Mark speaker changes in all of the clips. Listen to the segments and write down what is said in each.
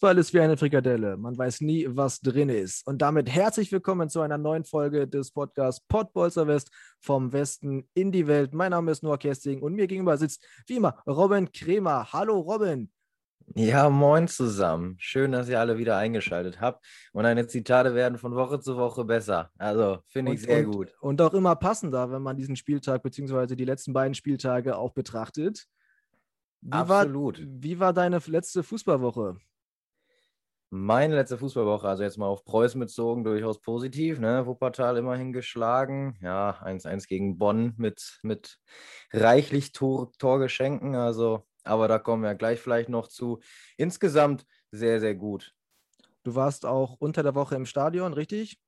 Speaker 1: Fußball ist wie eine Frikadelle. Man weiß nie, was drin ist. Und damit herzlich willkommen zu einer neuen Folge des Podcasts Podbolzer West vom Westen in die Welt. Mein Name ist Noah Kersting und mir gegenüber sitzt wie immer Robin Kremer. Hallo Robin.
Speaker 2: Ja, moin zusammen. Schön, dass ihr alle wieder eingeschaltet habt. Und deine Zitate werden von Woche zu Woche besser. Also finde ich sehr
Speaker 1: und,
Speaker 2: gut.
Speaker 1: Und auch immer passender, wenn man diesen Spieltag bzw. die letzten beiden Spieltage auch betrachtet. Wie
Speaker 2: Absolut.
Speaker 1: War, wie war deine letzte Fußballwoche?
Speaker 2: Meine letzte Fußballwoche, also jetzt mal auf Preußen bezogen, durchaus positiv. Ne? Wuppertal immerhin geschlagen. Ja, 1-1 gegen Bonn mit, mit reichlich Tor, Torgeschenken. Also, aber da kommen wir gleich vielleicht noch zu. Insgesamt sehr, sehr gut.
Speaker 1: Du warst auch unter der Woche im Stadion, richtig?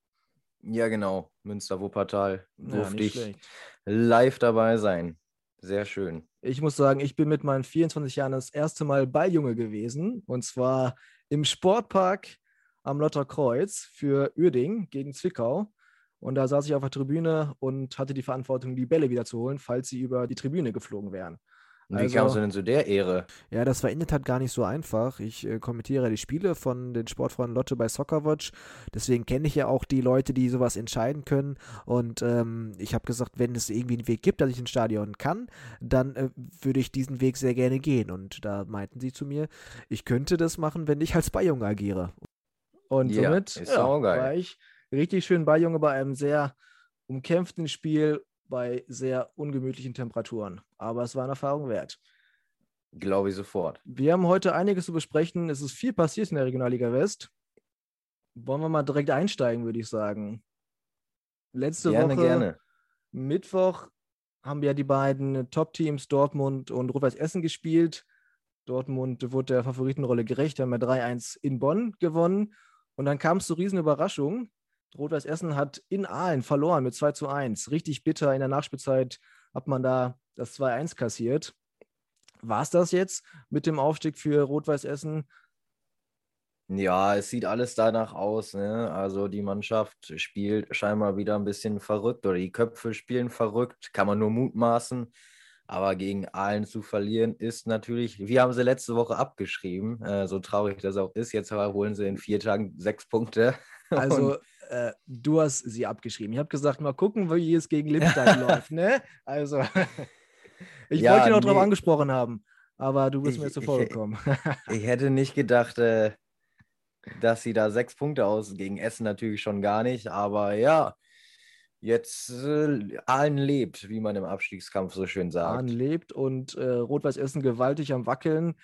Speaker 2: Ja, genau. Münster-Wuppertal durfte
Speaker 1: ja,
Speaker 2: ich
Speaker 1: schlecht.
Speaker 2: live dabei sein. Sehr schön.
Speaker 1: Ich muss sagen, ich bin mit meinen 24 Jahren das erste Mal Balljunge gewesen. Und zwar im Sportpark am Lotterkreuz für Uerding gegen Zwickau. Und da saß ich auf der Tribüne und hatte die Verantwortung, die Bälle wieder zu holen, falls sie über die Tribüne geflogen wären.
Speaker 2: Und wie kamst du denn zu der Ehre?
Speaker 1: Ja, das war in der Tat gar nicht so einfach. Ich äh, kommentiere die Spiele von den Sportfreunden Lotte bei Soccerwatch. Deswegen kenne ich ja auch die Leute, die sowas entscheiden können. Und ähm, ich habe gesagt, wenn es irgendwie einen Weg gibt, dass ich ins Stadion kann, dann äh, würde ich diesen Weg sehr gerne gehen. Und da meinten sie zu mir, ich könnte das machen, wenn ich als Beijunge agiere. Und
Speaker 2: Ja,
Speaker 1: somit
Speaker 2: ist
Speaker 1: ja, war ich richtig schön Beijunge bei einem sehr umkämpften Spiel bei sehr ungemütlichen Temperaturen. Aber es war eine Erfahrung wert.
Speaker 2: Glaube ich sofort.
Speaker 1: Wir haben heute einiges zu besprechen. Es ist viel passiert in der Regionalliga West. Wollen wir mal direkt einsteigen, würde ich sagen. Letzte
Speaker 2: Gerne,
Speaker 1: Woche,
Speaker 2: gerne.
Speaker 1: Mittwoch, haben ja die beiden Top-Teams Dortmund und Rot-Weiß Essen gespielt. Dortmund wurde der Favoritenrolle gerecht, haben ja 3-1 in Bonn gewonnen. Und dann kam es zur riesen Überraschung. Rot-Weiß Essen hat in Aalen verloren mit 2 zu 1. Richtig bitter in der Nachspielzeit hat man da das 2-1 kassiert. War es das jetzt mit dem Aufstieg für Rot-Weiß Essen?
Speaker 2: Ja, es sieht alles danach aus. Ne? Also die Mannschaft spielt scheinbar wieder ein bisschen verrückt oder die Köpfe spielen verrückt, kann man nur mutmaßen. Aber gegen Aalen zu verlieren ist natürlich, wir haben sie letzte Woche abgeschrieben, äh, so traurig das auch ist. Jetzt holen sie in vier Tagen sechs Punkte.
Speaker 1: Also, äh, du hast sie abgeschrieben. Ich habe gesagt, mal gucken, wie es gegen Lippstadt läuft. Ne? Also, ich
Speaker 2: Ja,
Speaker 1: wollte ihn auch darauf
Speaker 2: nee.
Speaker 1: angesprochen haben, aber du bist
Speaker 2: Ich-
Speaker 1: mir
Speaker 2: ich-
Speaker 1: zuvor gekommen.
Speaker 2: ich hätte nicht gedacht, äh, dass sie da sechs Punkte aus gegen Essen natürlich schon gar nicht. Aber ja, jetzt äh, Aalen lebt, wie man im Abstiegskampf so schön sagt.
Speaker 1: Ahn lebt und äh, Rot-Weiß Essen gewaltig am Wackeln.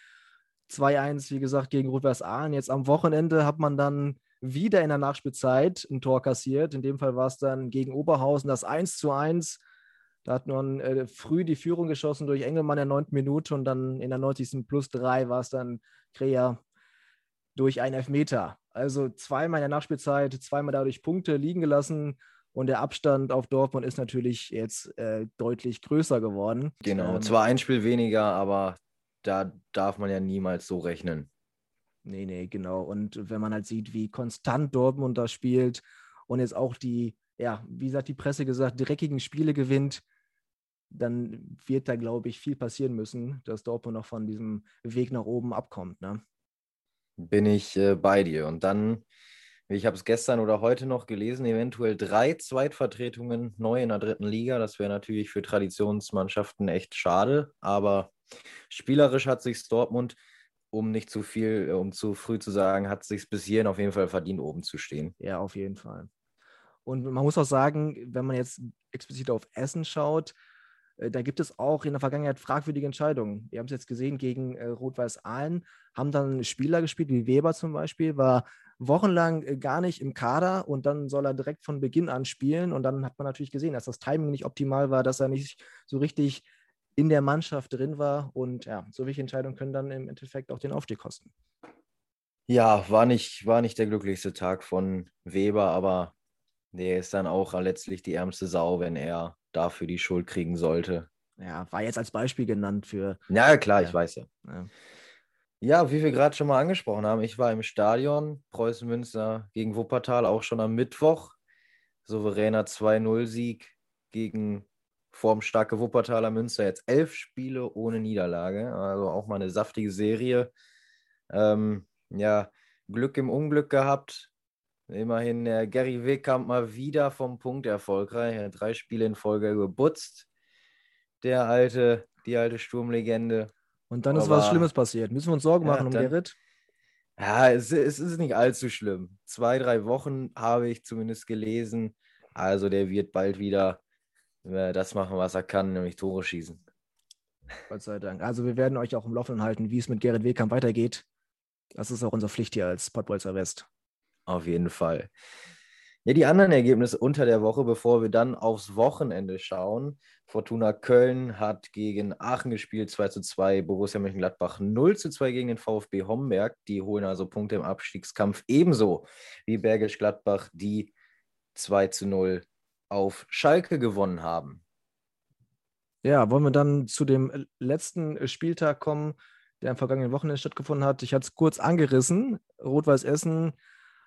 Speaker 1: 2-1, wie gesagt, gegen Rot-Weiß Ahn. Jetzt am Wochenende hat man dann wieder in der Nachspielzeit ein Tor kassiert. In dem Fall war es dann gegen Oberhausen das 1-1. Da hat man äh, früh die Führung geschossen durch Engelmann in der 9. Minute und dann in der 90. plus 3 war es dann Krea durch einen Elfmeter. Also zweimal in der Nachspielzeit, zweimal dadurch Punkte liegen gelassen. Und der Abstand auf Dortmund ist natürlich jetzt äh, deutlich größer geworden.
Speaker 2: Genau,
Speaker 1: Ähm,
Speaker 2: zwar ein Spiel weniger, aber da darf man ja niemals so rechnen.
Speaker 1: Nee, nee, genau. Und wenn man halt sieht, wie konstant Dortmund da spielt und jetzt auch die, ja, wie sagt die Presse gesagt, dreckigen Spiele gewinnt, dann wird da, glaube ich, viel passieren müssen, dass Dortmund noch von diesem Weg nach oben abkommt. Ne?
Speaker 2: Bin ich äh, bei dir. Und dann, ich habe es gestern oder heute noch gelesen, eventuell drei Zweitvertretungen neu in der dritten Liga. Das wäre natürlich für Traditionsmannschaften echt schade, aber spielerisch hat sich Dortmund, um nicht zu viel, äh, um zu früh zu sagen, hat sich bis hierhin auf jeden Fall verdient, oben zu stehen.
Speaker 1: Ja, auf jeden Fall. Und man muss auch sagen, wenn man jetzt explizit auf Essen schaut, äh, da gibt es auch in der Vergangenheit fragwürdige Entscheidungen. Wir haben es jetzt gesehen gegen äh, Rot-Weiß Aalen, haben dann Spieler gespielt, wie Weber zum Beispiel, war wochenlang äh, gar nicht im Kader und dann soll er direkt von Beginn an spielen. Und dann hat man natürlich gesehen, dass das Timing nicht optimal war, dass er nicht so richtig in der Mannschaft drin war. Und ja, solche Entscheidungen können dann im Endeffekt auch den Aufstieg kosten.
Speaker 2: Ja, war nicht, war nicht der glücklichste Tag von Weber, aber der ist dann auch letztlich die ärmste Sau, wenn er dafür die Schuld kriegen sollte.
Speaker 1: Ja, war jetzt als Beispiel genannt für.
Speaker 2: Ja, klar, ja. ich weiß ja. ja. Ja, wie wir gerade schon mal angesprochen haben, ich war im Stadion Preußen Münster gegen Wuppertal auch schon am Mittwoch. Souveräner 2-0-Sieg gegen formstarke Wuppertaler Münster. Jetzt elf Spiele ohne Niederlage, also auch mal eine saftige Serie. Ähm, ja, Glück im Unglück gehabt. Immerhin der Gary Wegkamp mal wieder vom Punkt erfolgreich. Er hat drei Spiele in Folge gebutzt. Der alte, die alte Sturmlegende.
Speaker 1: Und dann Aber, ist was Schlimmes passiert. Müssen wir uns Sorgen machen ja, um Gerrit?
Speaker 2: Ja, es, es, ist nicht allzu schlimm. Zwei, drei Wochen habe ich zumindest gelesen. Also der wird bald wieder äh, das machen, was er kann, nämlich Tore schießen.
Speaker 1: Gott sei Dank. Also wir werden euch auch im Laufenden halten, wie es mit Gerrit Wehkamp weitergeht. Das ist auch unsere Pflicht hier als Pottbolzer West.
Speaker 2: Auf jeden Fall. Ja, die anderen Ergebnisse unter der Woche, bevor wir dann aufs Wochenende schauen. Fortuna Köln hat gegen Aachen gespielt, 2 zu 2. Borussia Mönchengladbach 0 zu 2 gegen den VfB Homberg. Die holen also Punkte im Abstiegskampf ebenso wie Bergisch Gladbach, die 2 zu 0 auf Schalke gewonnen haben.
Speaker 1: Ja, wollen wir dann zu dem letzten Spieltag kommen, der am vergangenen Wochenende stattgefunden hat. Ich hatte es kurz angerissen. Rot-Weiß Essen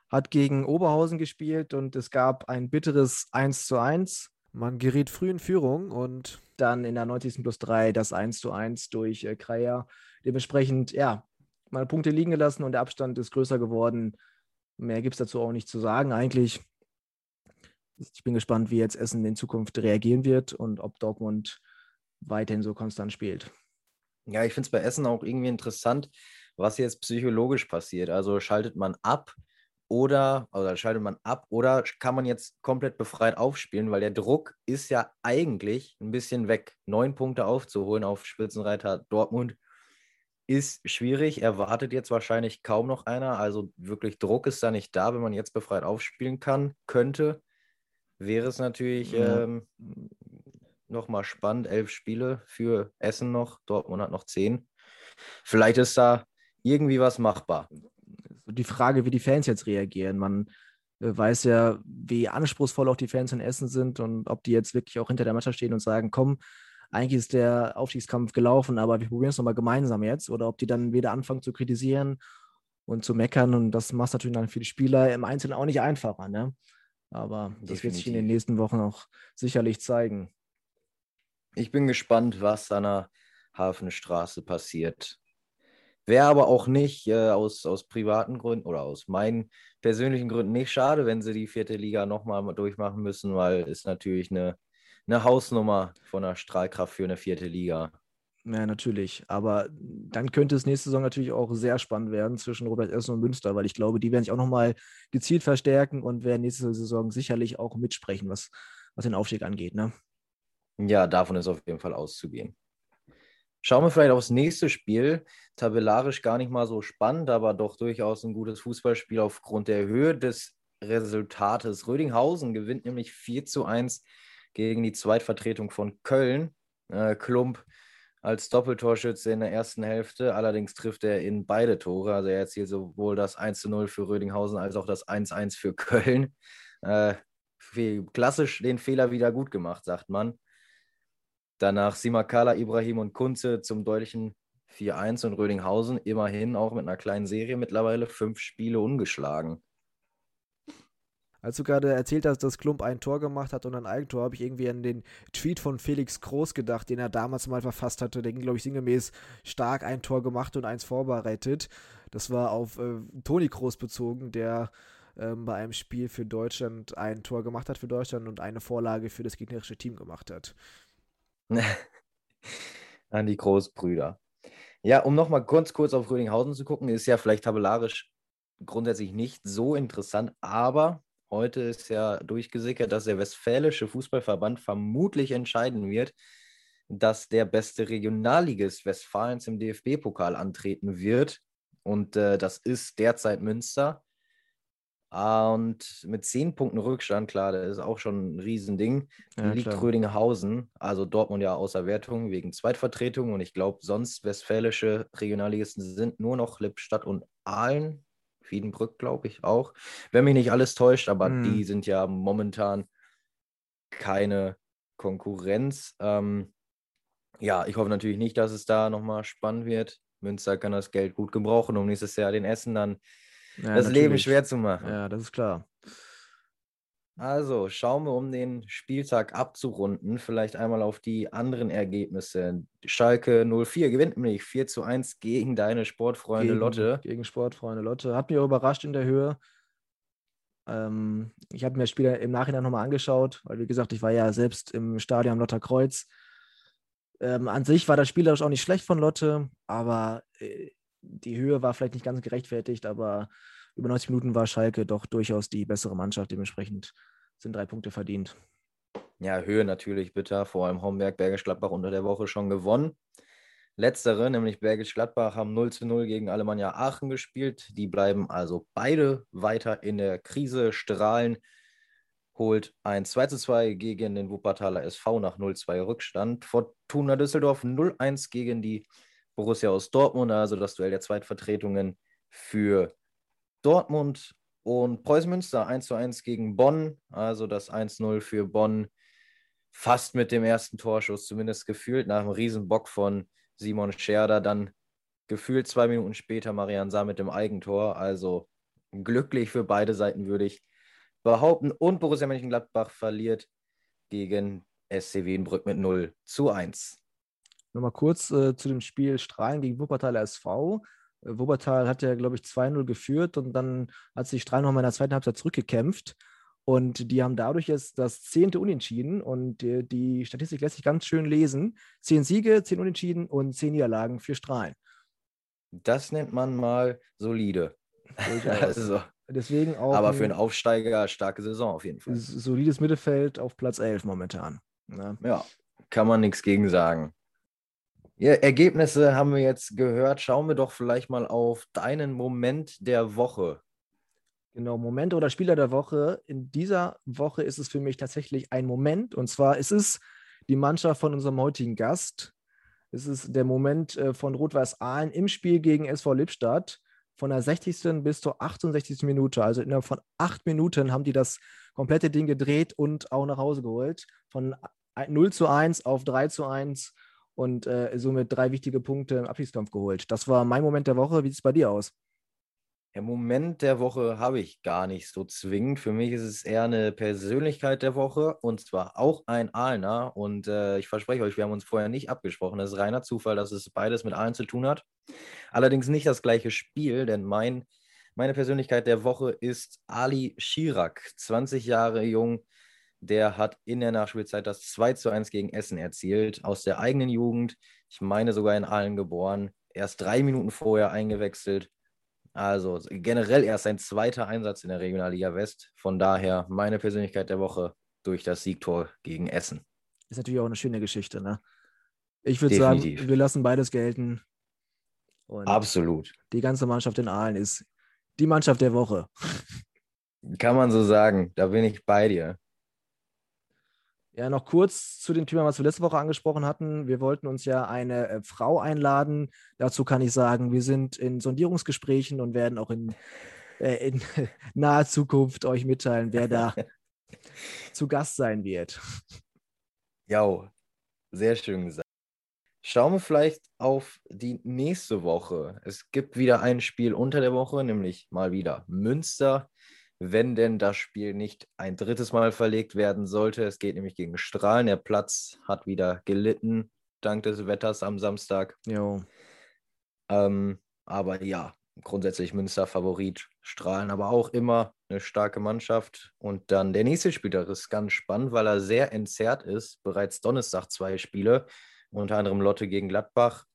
Speaker 1: hat gegen Oberhausen gespielt und es gab ein bitteres 1 zu 1. Man geriet früh in Führung und dann in der 90. plus 3 das 1 zu 1 durch äh, Kreier. Dementsprechend, ja, mal Punkte liegen gelassen und der Abstand ist größer geworden. Mehr gibt es dazu auch nicht zu sagen eigentlich. Ich bin gespannt, wie jetzt Essen in Zukunft reagieren wird und ob Dortmund weiterhin so konstant spielt.
Speaker 2: Ja, ich finde es bei Essen auch irgendwie interessant, was jetzt psychologisch passiert. Also schaltet man ab, oder, oder schaltet man ab oder kann man jetzt komplett befreit aufspielen, weil der Druck ist ja eigentlich ein bisschen weg. Neun Punkte aufzuholen auf Spitzenreiter Dortmund ist schwierig. Erwartet jetzt wahrscheinlich kaum noch einer. Also wirklich Druck ist da nicht da, wenn man jetzt befreit aufspielen kann, könnte. Wäre es natürlich ja. ähm, nochmal spannend. Elf Spiele für Essen noch. Dortmund hat noch zehn. Vielleicht ist da irgendwie was machbar
Speaker 1: die Frage, wie die Fans jetzt reagieren. Man äh, weiß ja, wie anspruchsvoll auch die Fans in Essen sind und ob die jetzt wirklich auch hinter der Mannschaft stehen und sagen, komm, eigentlich ist der Aufstiegskampf gelaufen, aber wir probieren es nochmal gemeinsam jetzt. Oder ob die dann wieder anfangen zu kritisieren und zu meckern. Und das macht natürlich dann für die Spieler im Einzelnen auch nicht einfacher. Ne? Aber das Definitiv. wird sich in den nächsten Wochen auch sicherlich zeigen.
Speaker 2: Ich bin gespannt, was an der Hafenstraße passiert. Wäre aber auch nicht äh, aus, aus privaten Gründen oder aus meinen persönlichen Gründen nicht schade, wenn sie die vierte Liga nochmal durchmachen müssen, weil es natürlich eine, eine Hausnummer von der Strahlkraft für eine vierte Liga.
Speaker 1: Ja, natürlich. Aber dann könnte es nächste Saison natürlich auch sehr spannend werden zwischen Robert Essen und Münster, weil ich glaube, die werden sich auch nochmal gezielt verstärken und werden nächste Saison sicherlich auch mitsprechen, was, was den Aufstieg angeht. Ne?
Speaker 2: Ja, davon ist auf jeden Fall auszugehen. Schauen wir vielleicht aufs nächste Spiel. Tabellarisch gar nicht mal so spannend, aber doch durchaus ein gutes Fußballspiel aufgrund der Höhe des Resultates. Rödinghausen gewinnt nämlich 4 zu 1 gegen die Zweitvertretung von Köln. Äh, Klump als Doppeltorschütze in der ersten Hälfte. Allerdings trifft er in beide Tore. Also er erzielt sowohl das 1 zu 0 für Rödinghausen als auch das 1 1 für Köln. Äh, klassisch den Fehler wieder gut gemacht, sagt man. Danach Simakala, Ibrahim und Kunze zum deutlichen 4-1 und Rödinghausen immerhin auch mit einer kleinen Serie mittlerweile fünf Spiele ungeschlagen.
Speaker 1: Als du gerade erzählt hast, dass Klump ein Tor gemacht hat und ein Eigentor, habe ich irgendwie an den Tweet von Felix Groß gedacht, den er damals mal verfasst hatte. Der ging, glaube ich, sinngemäß stark ein Tor gemacht und eins vorbereitet. Das war auf äh, Toni Groß bezogen, der ähm, bei einem Spiel für Deutschland ein Tor gemacht hat für Deutschland und eine Vorlage für das gegnerische Team gemacht hat.
Speaker 2: An die Großbrüder. Ja, um nochmal kurz, kurz auf Rödinghausen zu gucken, ist ja vielleicht tabellarisch grundsätzlich nicht so interessant, aber heute ist ja durchgesickert, dass der Westfälische Fußballverband vermutlich entscheiden wird, dass der beste Regionalligist Westfalens im DFB-Pokal antreten wird. Und äh, das ist derzeit Münster. Und mit zehn Punkten Rückstand, klar, das ist auch schon ein Riesending,
Speaker 1: Ja,
Speaker 2: liegt
Speaker 1: klar.
Speaker 2: Rödinghausen, also Dortmund ja außer Wertung wegen Zweitvertretung. Und ich glaube, sonst westfälische Regionalligisten sind nur noch Lippstadt und Aalen, Wiedenbrück, glaube ich auch. Wenn mich nicht alles täuscht, aber
Speaker 1: Hm.
Speaker 2: die sind ja momentan keine Konkurrenz. Ähm, ja, ich hoffe natürlich nicht, dass es da nochmal spannend wird. Münster kann das Geld gut gebrauchen, um nächstes Jahr den Essen dann
Speaker 1: Ja,
Speaker 2: das Leben
Speaker 1: natürlich.
Speaker 2: schwer zu machen.
Speaker 1: Ja, das ist klar.
Speaker 2: Also schauen wir, um den Spieltag abzurunden, vielleicht einmal auf die anderen Ergebnisse. Schalke 04 gewinnt nämlich 4 zu 1 gegen deine Sportfreunde
Speaker 1: gegen,
Speaker 2: Lotte.
Speaker 1: Gegen Sportfreunde Lotte. Hat mich auch überrascht in der Höhe. Ähm, ich habe mir das Spiel im Nachhinein nochmal angeschaut, weil wie gesagt, ich war ja selbst im Stadion Lotter Kreuz. Ähm, an sich war das spielerisch auch nicht schlecht von Lotte, aber äh, die Höhe war vielleicht nicht ganz gerechtfertigt, aber über 90 Minuten war Schalke doch durchaus die bessere Mannschaft. Dementsprechend sind drei Punkte verdient.
Speaker 2: Ja, Höhe natürlich bitter, vor allem Homberg, Bergisch Gladbach unter der Woche schon gewonnen. Letztere, nämlich Bergisch Gladbach, haben 0 zu 0 gegen Alemannia Aachen gespielt. Die bleiben also beide weiter in der Krise. Strahlen holt ein 2 zu 2 gegen den Wuppertaler SV nach 0-2 Rückstand. Fortuna Düsseldorf 0-1 gegen die Borussia aus Dortmund, also das Duell der Zweitvertretungen für Dortmund und Preußen Münster 1 zu 1 gegen Bonn, also das 1-0 für Bonn. Fast mit dem ersten Torschuss, zumindest gefühlt nach einem Riesenbock von Simon Scherder, dann gefühlt zwei Minuten später Marian Saar mit dem Eigentor, also glücklich für beide Seiten würde ich behaupten. Und Borussia Mönchengladbach verliert gegen SC Wienbrück mit 0 zu 1.
Speaker 1: Nochmal kurz äh, zu dem Spiel Strahlen gegen Wuppertaler SV. Äh, Wuppertal hat ja, glaube ich, 2-0 geführt und dann hat sich Strahlen nochmal in der zweiten Halbzeit zurückgekämpft. Und die haben dadurch jetzt das zehnte Unentschieden und die, die Statistik lässt sich ganz schön lesen. Zehn Siege, zehn Unentschieden und zehn Niederlagen für Strahlen.
Speaker 2: Das nennt man mal solide. Also,
Speaker 1: Deswegen auch
Speaker 2: aber für einen Aufsteiger starke Saison auf jeden Fall.
Speaker 1: solides Mittelfeld auf Platz 11 momentan. Ne?
Speaker 2: Ja, kann man nichts gegen sagen. Ja, Ergebnisse haben wir jetzt gehört. Schauen wir doch vielleicht mal auf deinen Moment der Woche.
Speaker 1: Genau, Moment oder Spieler der Woche. In dieser Woche ist es für mich tatsächlich ein Moment. Und zwar ist es die Mannschaft von unserem heutigen Gast. Es ist der Moment äh, von Rot-Weiß Aalen im Spiel gegen SV Lippstadt. Von der 60. bis zur 68. Minute. Also innerhalb von acht Minuten haben die das komplette Ding gedreht und auch nach Hause geholt. Von 0 zu 1 auf 3 zu 1 und äh, somit drei wichtige Punkte im Abschiedskampf geholt. Das war mein Moment der Woche. Wie sieht es bei dir aus?
Speaker 2: Der Moment der Woche habe ich gar nicht so zwingend. Für mich ist es eher eine Persönlichkeit der Woche und zwar auch ein Aalner. Und äh, ich verspreche euch, wir haben uns vorher nicht abgesprochen. Das ist reiner Zufall, dass es beides mit Aalen zu tun hat. Allerdings nicht das gleiche Spiel, denn mein, meine Persönlichkeit der Woche ist Ali Schirak, 20 Jahre jung. Der hat in der Nachspielzeit das 2 zu 1 gegen Essen erzielt, aus der eigenen Jugend. Ich meine sogar in Aalen geboren. Erst drei Minuten vorher eingewechselt. Also generell erst sein zweiter Einsatz in der Regionalliga West. Von daher meine Persönlichkeit der Woche durch das Siegtor gegen Essen.
Speaker 1: Ist natürlich auch eine schöne Geschichte, ne? Ich würde sagen, wir lassen beides gelten. Und
Speaker 2: Absolut.
Speaker 1: die ganze Mannschaft in Aalen ist die Mannschaft der Woche.
Speaker 2: Kann man so sagen. Da bin ich bei dir.
Speaker 1: Ja, noch kurz zu dem Thema, was wir letzte Woche angesprochen hatten. Wir wollten uns ja eine äh, Frau einladen. Dazu kann ich sagen, wir sind in Sondierungsgesprächen und werden auch in, äh, in naher Zukunft euch mitteilen, wer da zu Gast sein wird.
Speaker 2: Ja, sehr schön gesagt. Schauen wir vielleicht auf die nächste Woche. Es gibt wieder ein Spiel unter der Woche, nämlich mal wieder Münster. Wenn denn das Spiel nicht ein drittes Mal verlegt werden sollte. Es geht nämlich gegen Strahlen. Der Platz hat wieder gelitten, dank des Wetters am Samstag.
Speaker 1: Jo.
Speaker 2: Ähm, aber ja, grundsätzlich Münster Favorit, Strahlen aber auch immer eine starke Mannschaft. Und dann der nächste Spieler ist ganz spannend, weil er sehr entzerrt ist. Bereits Donnerstag zwei Spiele, unter anderem Lotte gegen Gladbach.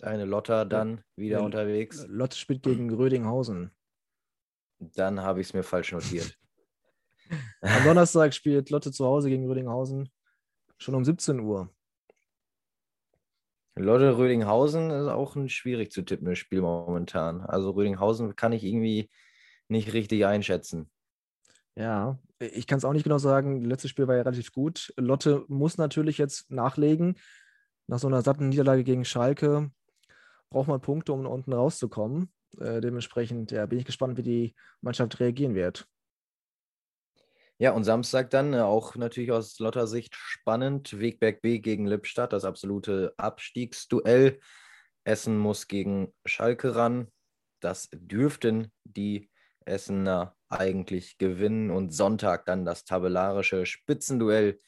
Speaker 2: Eine Lotter dann wieder
Speaker 1: Ja,
Speaker 2: unterwegs.
Speaker 1: Lotte spielt gegen Rödinghausen.
Speaker 2: Dann habe ich es mir falsch notiert.
Speaker 1: Am Donnerstag spielt Lotte zu Hause gegen Rödinghausen. Schon um 17 Uhr.
Speaker 2: Lotte Rödinghausen ist auch ein schwierig zu tippendes Spiel momentan. Also Rödinghausen kann ich irgendwie nicht richtig einschätzen.
Speaker 1: Ja, ich kann es auch nicht genau sagen. Das letzte Spiel war ja relativ gut. Lotte muss natürlich jetzt nachlegen. Nach so einer satten Niederlage gegen Schalke braucht man Punkte, um unten rauszukommen. Äh, dementsprechend ja, bin ich gespannt, wie die Mannschaft reagieren wird.
Speaker 2: Ja, und Samstag dann äh, auch natürlich aus Lotter Sicht spannend. Wegberg B gegen Lippstadt, das absolute Abstiegsduell. Essen muss gegen Schalke ran. Das dürften die Essener eigentlich gewinnen und Sonntag dann das tabellarische Spitzenduell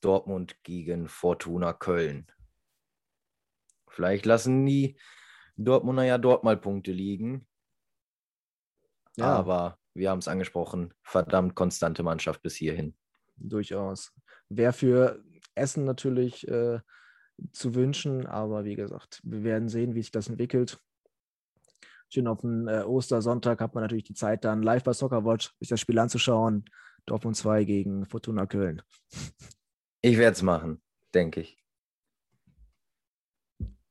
Speaker 2: Dortmund gegen Fortuna Köln. Vielleicht lassen die Dortmunder ja dort mal Punkte liegen. Ja. Aber wir haben es angesprochen, verdammt konstante Mannschaft bis hierhin.
Speaker 1: Durchaus. Wäre für Essen natürlich äh, zu wünschen, aber wie gesagt, wir werden sehen, wie sich das entwickelt schön auf den äh, Ostersonntag hat man natürlich die Zeit, dann live bei Soccerwatch sich das Spiel anzuschauen. Dortmund 2 gegen Fortuna Köln.
Speaker 2: Ich werde es machen, denke ich.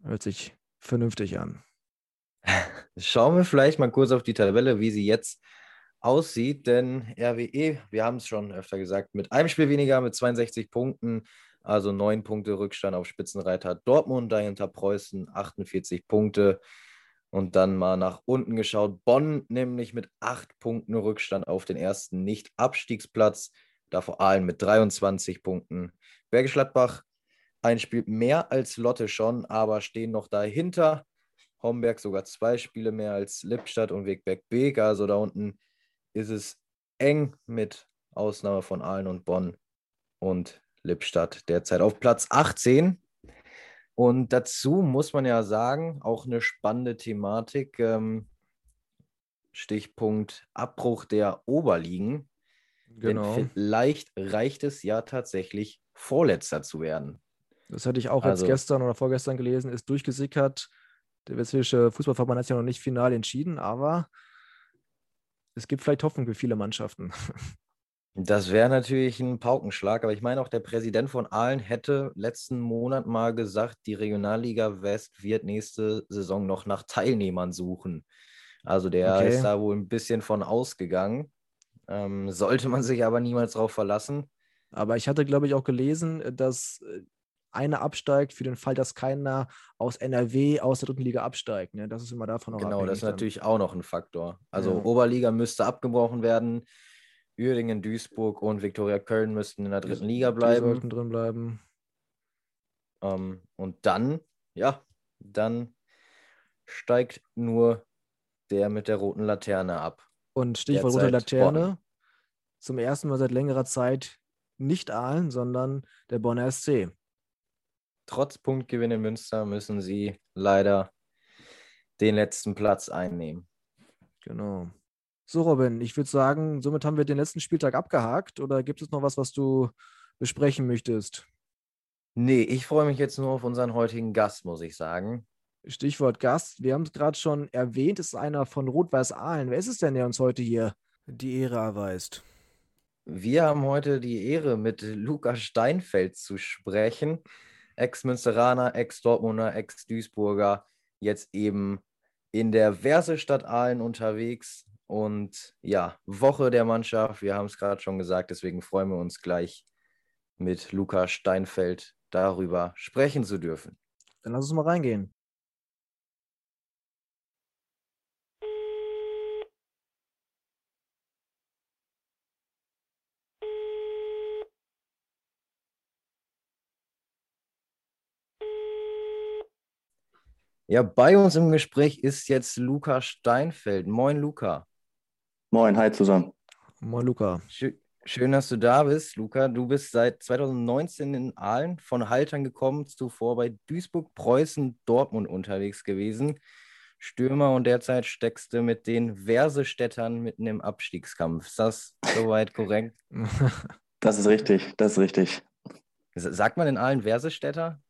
Speaker 1: Hört sich vernünftig an.
Speaker 2: Schauen wir vielleicht mal kurz auf die Tabelle, wie sie jetzt aussieht, denn RWE, wir haben es schon öfter gesagt, mit einem Spiel weniger, mit 62 Punkten, also neun Punkte Rückstand auf Spitzenreiter Dortmund, dahinter Preußen 48 Punkte. Und dann mal nach unten geschaut. Bonn nämlich mit acht Punkten Rückstand auf den ersten Nicht-Abstiegsplatz. Da vor allem mit 23 Punkten. Bergisch Gladbach ein Spiel mehr als Lotte schon, aber stehen noch dahinter. Homberg sogar zwei Spiele mehr als Lippstadt und Wegberg Beek. Also da unten ist es eng mit Ausnahme von Aalen und Bonn und Lippstadt derzeit auf Platz 18. Und dazu muss man ja sagen, auch eine spannende Thematik. Ähm, Stichpunkt Abbruch der Oberligen. Genau. Denn vielleicht reicht es ja tatsächlich, Vorletzter zu werden.
Speaker 1: Das hatte ich auch also, jetzt gestern oder vorgestern gelesen, ist durchgesickert. Der Westfälische Fußballverband hat sich ja noch nicht final entschieden, aber es gibt vielleicht Hoffnung für viele Mannschaften.
Speaker 2: Das wäre natürlich ein Paukenschlag, aber ich meine auch, der Präsident von Aalen hätte letzten Monat mal gesagt, die Regionalliga West wird nächste Saison noch nach Teilnehmern suchen. Also der okay. ist da wohl ein bisschen von ausgegangen. Ähm, sollte man sich aber niemals darauf verlassen.
Speaker 1: Aber ich hatte, glaube ich, auch gelesen, dass äh, einer absteigt für den Fall, dass keiner aus NRW aus der dritten Liga absteigt. Ne? Das ist immer davon
Speaker 2: auch Genau, das ist dann. natürlich auch noch ein Faktor. Also ja. Oberliga müsste abgebrochen werden. Uerdingen, Duisburg und Viktoria Köln müssten in der dritten Liga bleiben. Die
Speaker 1: sollten drin bleiben.
Speaker 2: Ähm, und dann, ja, dann steigt nur der mit der roten Laterne ab.
Speaker 1: Und Stichwort rote Laterne. Bonn. Zum ersten Mal seit längerer Zeit nicht Aalen, sondern der Bonner SC.
Speaker 2: Trotz Punktgewinn in Münster müssen sie leider den letzten Platz einnehmen.
Speaker 1: Genau. So, Robin, ich würde sagen, somit haben wir den letzten Spieltag abgehakt. Oder gibt es noch was, was du besprechen möchtest?
Speaker 2: Nee, ich freue mich jetzt nur auf unseren heutigen Gast, muss ich sagen.
Speaker 1: Stichwort Gast. Wir haben es gerade schon erwähnt, ist einer von Rot-Weiß Aalen. Wer ist es denn, der uns heute hier die Ehre erweist?
Speaker 2: Wir haben heute die Ehre, mit Lukas Steinfeld zu sprechen. Ex-Münsteraner, Ex-Dortmunder, Ex-Duisburger, jetzt eben in der Versestadt Aalen unterwegs. Und ja, Woche der Mannschaft, wir haben es gerade schon gesagt, deswegen freuen wir uns gleich mit Luca Steinfeld darüber sprechen zu dürfen.
Speaker 1: Dann lass uns mal reingehen.
Speaker 2: Ja, bei uns im Gespräch ist jetzt Luca Steinfeld. Moin, Luca.
Speaker 3: Moin, hi zusammen.
Speaker 1: Moin, Luca.
Speaker 2: Schön, dass du da bist, Luca. Du bist seit 2019 in Aalen von Haltern gekommen, zuvor bei Duisburg, Preußen, Dortmund unterwegs gewesen. Stürmer und derzeit steckst du mit den Versestädtern mitten im Abstiegskampf. Ist das soweit korrekt?
Speaker 3: Das ist richtig, das ist richtig.
Speaker 2: Sagt man in Aalen Versestädter?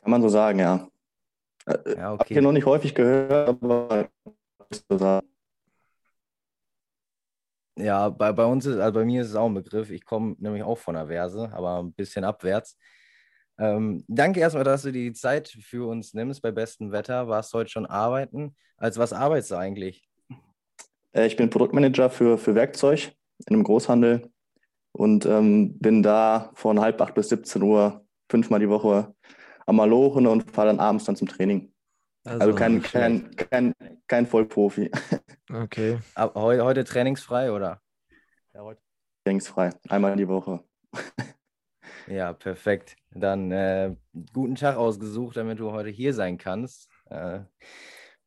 Speaker 3: Kann man so sagen, ja. Ja okay. Hab ich noch nicht häufig gehört, aber.
Speaker 2: Ja, bei, bei uns ist, also bei mir ist es auch ein Begriff. Ich komme nämlich auch von der Verse, aber ein bisschen abwärts. Ähm, danke erstmal, dass du die Zeit für uns nimmst bei bestem Wetter. Warst heute schon arbeiten. Als was arbeitest du eigentlich?
Speaker 3: Äh, ich bin Produktmanager für, für Werkzeug in einem Großhandel und ähm, bin da von halb acht bis 17 Uhr fünfmal die Woche Malochen und fahre dann abends dann zum Training. Also, also kein, kein, kein, kein Vollprofi.
Speaker 2: Okay. Aber heute, heute trainingsfrei, oder?
Speaker 3: Ja, heute trainingsfrei. Einmal die Woche.
Speaker 2: ja, perfekt. Dann äh, guten Tag ausgesucht, damit du heute hier sein kannst. Äh,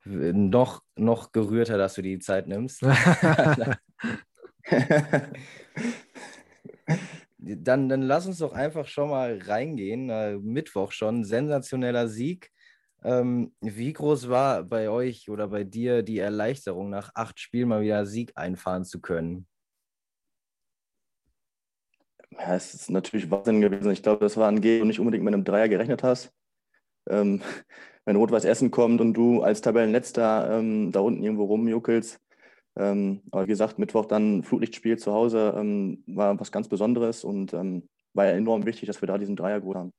Speaker 2: noch, noch gerührter, dass du die Zeit nimmst. dann, dann lass uns doch einfach schon mal reingehen. Äh, Mittwoch schon, sensationeller Sieg. Ähm, wie groß war bei euch oder bei dir die Erleichterung, nach acht Spielen mal wieder Sieg einfahren zu können?
Speaker 3: Ja, es ist natürlich Wahnsinn gewesen. Ich glaube, das war ein G, wo du nicht unbedingt mit einem Dreier gerechnet hast. Ähm, wenn Rot-Weiß Essen kommt und du als Tabellenletzter ähm, da unten irgendwo rumjuckelst. Ähm, aber wie gesagt, Mittwoch dann Flutlichtspiel zu Hause ähm, war was ganz Besonderes und ähm, war ja enorm wichtig, dass wir da diesen Dreier gut haben.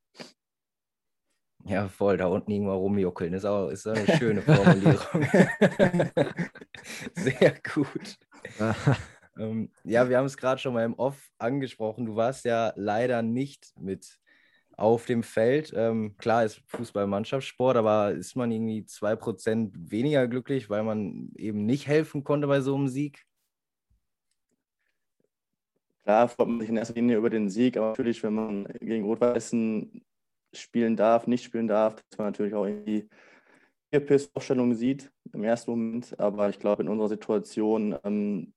Speaker 2: Ja, voll, da unten irgendwo rumjuckeln. Ist auch, ist auch eine schöne Formulierung. Sehr gut. ähm, ja, wir haben es gerade schon mal im Off angesprochen. Du warst ja leider nicht mit auf dem Feld. Ähm, klar ist Fußball Mannschaftssport, aber ist man irgendwie 2% weniger glücklich, weil man eben nicht helfen konnte bei so einem Sieg?
Speaker 3: Klar freut man sich in erster Linie über den Sieg, aber natürlich, wenn man gegen Rot-Weißen spielen darf, nicht spielen darf, dass man natürlich auch irgendwie Aufstellungen sieht im ersten Moment. Aber ich glaube, in unserer Situation ähm,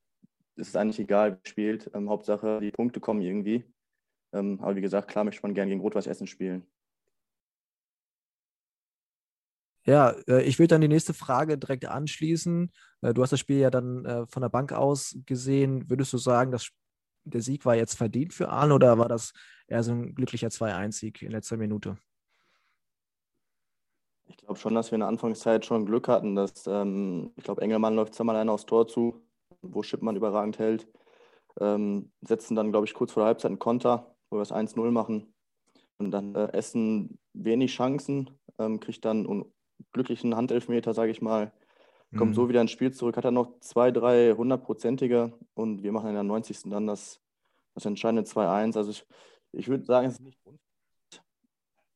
Speaker 3: ist es eigentlich egal, wer spielt. Ähm, Hauptsache, die Punkte kommen irgendwie. Ähm, aber wie gesagt, klar möchte man gerne gegen Rot-Weiß Essen spielen.
Speaker 1: Ja, äh, ich würde dann die nächste Frage direkt anschließen. Äh, du hast das Spiel ja dann äh, von der Bank aus gesehen. Würdest du sagen, dass der Sieg war jetzt verdient für Arne oder war das eher so ein glücklicher 2-1-Sieg in letzter Minute?
Speaker 3: Ich glaube schon, dass wir in der Anfangszeit schon Glück hatten, dass ähm, ich glaube, Engelmann läuft zweimal einer aufs Tor zu, wo Schippmann überragend hält. Ähm, setzen dann, glaube ich, kurz vor der Halbzeit einen Konter wo wir es 1-0 machen. Und dann äh, Essen wenig Chancen, ähm, kriegt dann einen glücklichen Handelfmeter, sage ich mal. Kommt mhm. so wieder ins Spiel zurück, hat er noch zwei, drei hundertprozentige und wir machen in der 90. dann das, das entscheidende 2-1. Also ich, ich würde sagen, es ist nicht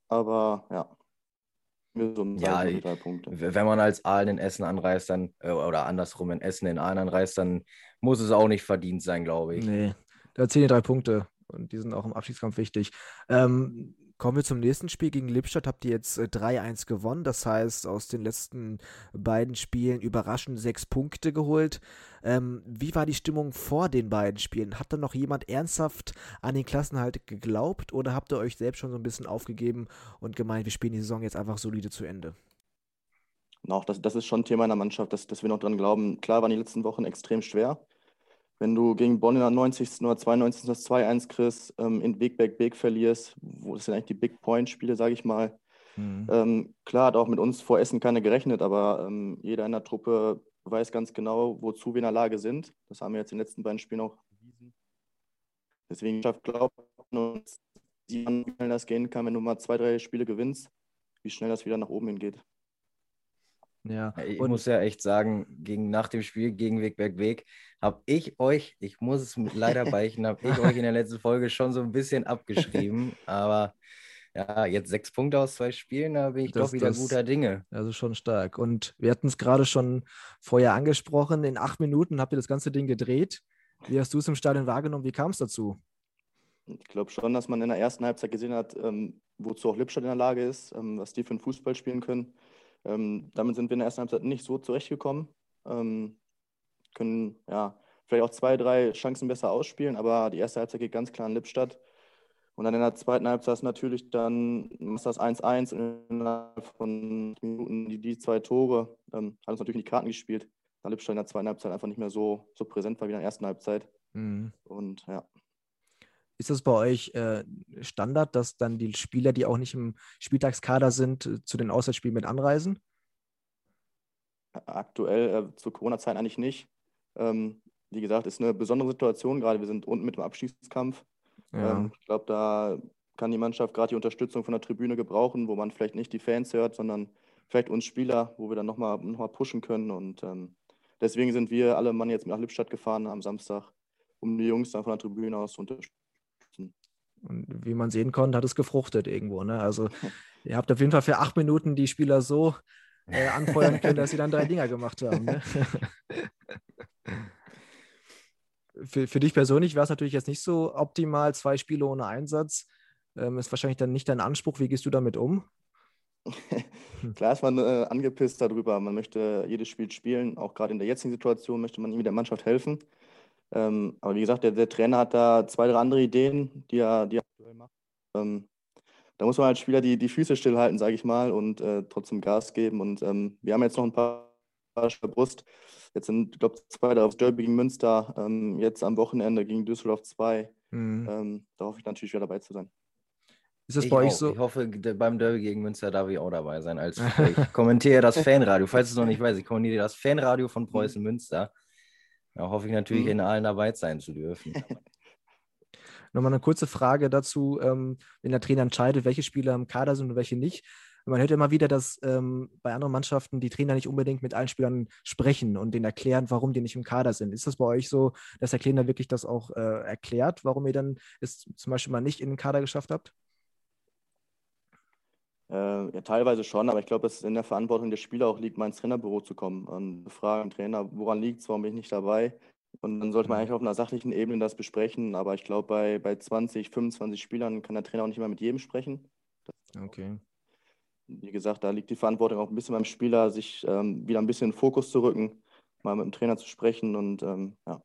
Speaker 3: aber ja.
Speaker 2: So ja, wenn man als Aalen in Essen anreist, dann, äh, oder andersrum in Essen in Aalen anreist, dann muss es auch nicht verdient sein, glaube ich.
Speaker 1: Nee, da zählen die drei Punkte und die sind auch im Abschiedskampf wichtig. Ähm, kommen wir zum nächsten Spiel gegen Lippstadt. Habt ihr jetzt 3-1 äh, gewonnen. Das heißt, aus den letzten beiden Spielen überraschend sechs Punkte geholt. Ähm, wie war die Stimmung vor den beiden Spielen? Hat da noch jemand ernsthaft an den Klassenhalt geglaubt oder habt ihr euch selbst schon so ein bisschen aufgegeben und gemeint, wir spielen die Saison jetzt einfach solide zu Ende?
Speaker 3: Auch das, das ist schon ein Thema in der Mannschaft, dass, dass wir noch dran glauben. Klar waren die letzten Wochen extrem schwer wenn du gegen Bonn in der 90. oder 92. das 2-1 kriegst, ähm, in Wegberg Big verlierst, wo das sind eigentlich die Big Point-Spiele, sage ich mal. Mhm. Ähm, klar hat auch mit uns vor Essen keiner gerechnet, aber ähm, jeder in der Truppe weiß ganz genau, wozu wir in der Lage sind. Das haben wir jetzt in den letzten beiden Spielen auch bewiesen. Deswegen glaubt uns, wie schnell das gehen kann, wenn du mal zwei, drei Spiele gewinnst, wie schnell das wieder nach oben hingeht.
Speaker 2: Ja, ich und muss ja echt sagen, gegen, nach dem Spiel gegen Wegberg Weg habe ich euch, ich muss es leider beichten, habe ich euch in der letzten Folge schon so ein bisschen abgeschrieben. aber ja, jetzt sechs Punkte aus zwei Spielen, da bin ich das, doch wieder das, guter Dinge.
Speaker 1: Also schon stark. Und wir hatten es gerade schon vorher angesprochen, in acht Minuten habt ihr das ganze Ding gedreht. Wie hast du es im Stadion wahrgenommen? Wie kam es dazu?
Speaker 3: Ich glaube schon, dass man in der ersten Halbzeit gesehen hat, ähm, wozu auch Lippstadt in der Lage ist, ähm, was die für einen Fußball spielen können. Ähm, damit sind wir in der ersten Halbzeit nicht so zurechtgekommen. Ähm, können ja vielleicht auch zwei, drei Chancen besser ausspielen, aber die erste Halbzeit geht ganz klar in Lippstadt. Und dann in der zweiten Halbzeit ist natürlich dann das 1-1 innerhalb von Minuten die, die zwei Tore. Ähm, hat uns natürlich in die Karten gespielt, da Lippstadt in der zweiten Halbzeit einfach nicht mehr so, so präsent war wie in der ersten Halbzeit. Mhm. Und ja.
Speaker 1: Ist das bei euch äh, Standard, dass dann die Spieler, die auch nicht im Spieltagskader sind, äh, zu den Auswärtsspielen mit anreisen?
Speaker 3: Aktuell äh, zur Corona-Zeit eigentlich nicht. Ähm, wie gesagt, ist eine besondere Situation gerade. Wir sind unten mit dem Abstiegskampf. Ja. Ähm, ich glaube, da kann die Mannschaft gerade die Unterstützung von der Tribüne gebrauchen, wo man vielleicht nicht die Fans hört, sondern vielleicht uns Spieler, wo wir dann nochmal noch mal pushen können. Und ähm, deswegen sind wir alle Mann jetzt nach Lippstadt gefahren am Samstag, um die Jungs dann von der Tribüne aus zu unterstützen.
Speaker 1: Und wie man sehen konnte, hat es gefruchtet irgendwo. Ne? Also ihr habt auf jeden Fall für acht Minuten die Spieler so äh, anfeuern können, dass sie dann drei Dinger gemacht haben. Ne? für, für dich persönlich war es natürlich jetzt nicht so optimal, zwei Spiele ohne Einsatz. Ähm, ist wahrscheinlich dann nicht dein Anspruch. Wie gehst du damit um?
Speaker 3: Klar ist man äh, angepisst darüber. Man möchte jedes Spiel spielen. Auch gerade in der jetzigen Situation möchte man ihm der Mannschaft helfen. Ähm, aber wie gesagt, der, der, Trainer hat da zwei, drei andere Ideen, die er, die er aktuell macht. Ähm, da muss man als Spieler die, die Füße stillhalten, sage ich mal, und äh, trotzdem Gas geben. Und ähm, wir haben jetzt noch ein paar Brust. Jetzt sind, ich glaube, zwei aufs Derby gegen Münster, ähm, jetzt am Wochenende gegen Düsseldorf 2. Mhm. Ähm, da hoffe ich natürlich wieder dabei zu sein.
Speaker 2: Ist das ich bei euch auch. so? Ich hoffe, beim Derby gegen Münster darf ich auch dabei sein. Als ich kommentiere das Fanradio. Falls du es noch nicht weißt, ich kommentiere das Fanradio von Preußen Münster. Da hoffe ich natürlich, mhm. in allen dabei sein zu dürfen.
Speaker 1: Nochmal eine kurze Frage dazu, ähm, wenn der Trainer entscheidet, welche Spieler im Kader sind und welche nicht. Man hört immer wieder, dass ähm, bei anderen Mannschaften die Trainer nicht unbedingt mit allen Spielern sprechen und denen erklären, warum die nicht im Kader sind. Ist das bei euch so, dass der Trainer wirklich das auch äh, erklärt, warum ihr dann es zum Beispiel mal nicht in den Kader geschafft habt?
Speaker 3: Äh, ja, teilweise schon, aber ich glaube, es ist in der Verantwortung der Spieler auch liegt, mal ins Trainerbüro zu kommen und fragen, Trainer, woran liegt es, warum bin ich nicht dabei? Und dann sollte man mhm. eigentlich auf einer sachlichen Ebene das besprechen, aber ich glaube, bei, bei 20, 25 Spielern kann der Trainer auch nicht mehr mit jedem sprechen.
Speaker 1: Okay.
Speaker 3: Wie gesagt, da liegt die Verantwortung auch ein bisschen beim Spieler, sich ähm, wieder ein bisschen in den Fokus zu rücken, mal mit dem Trainer zu sprechen und ähm, ja.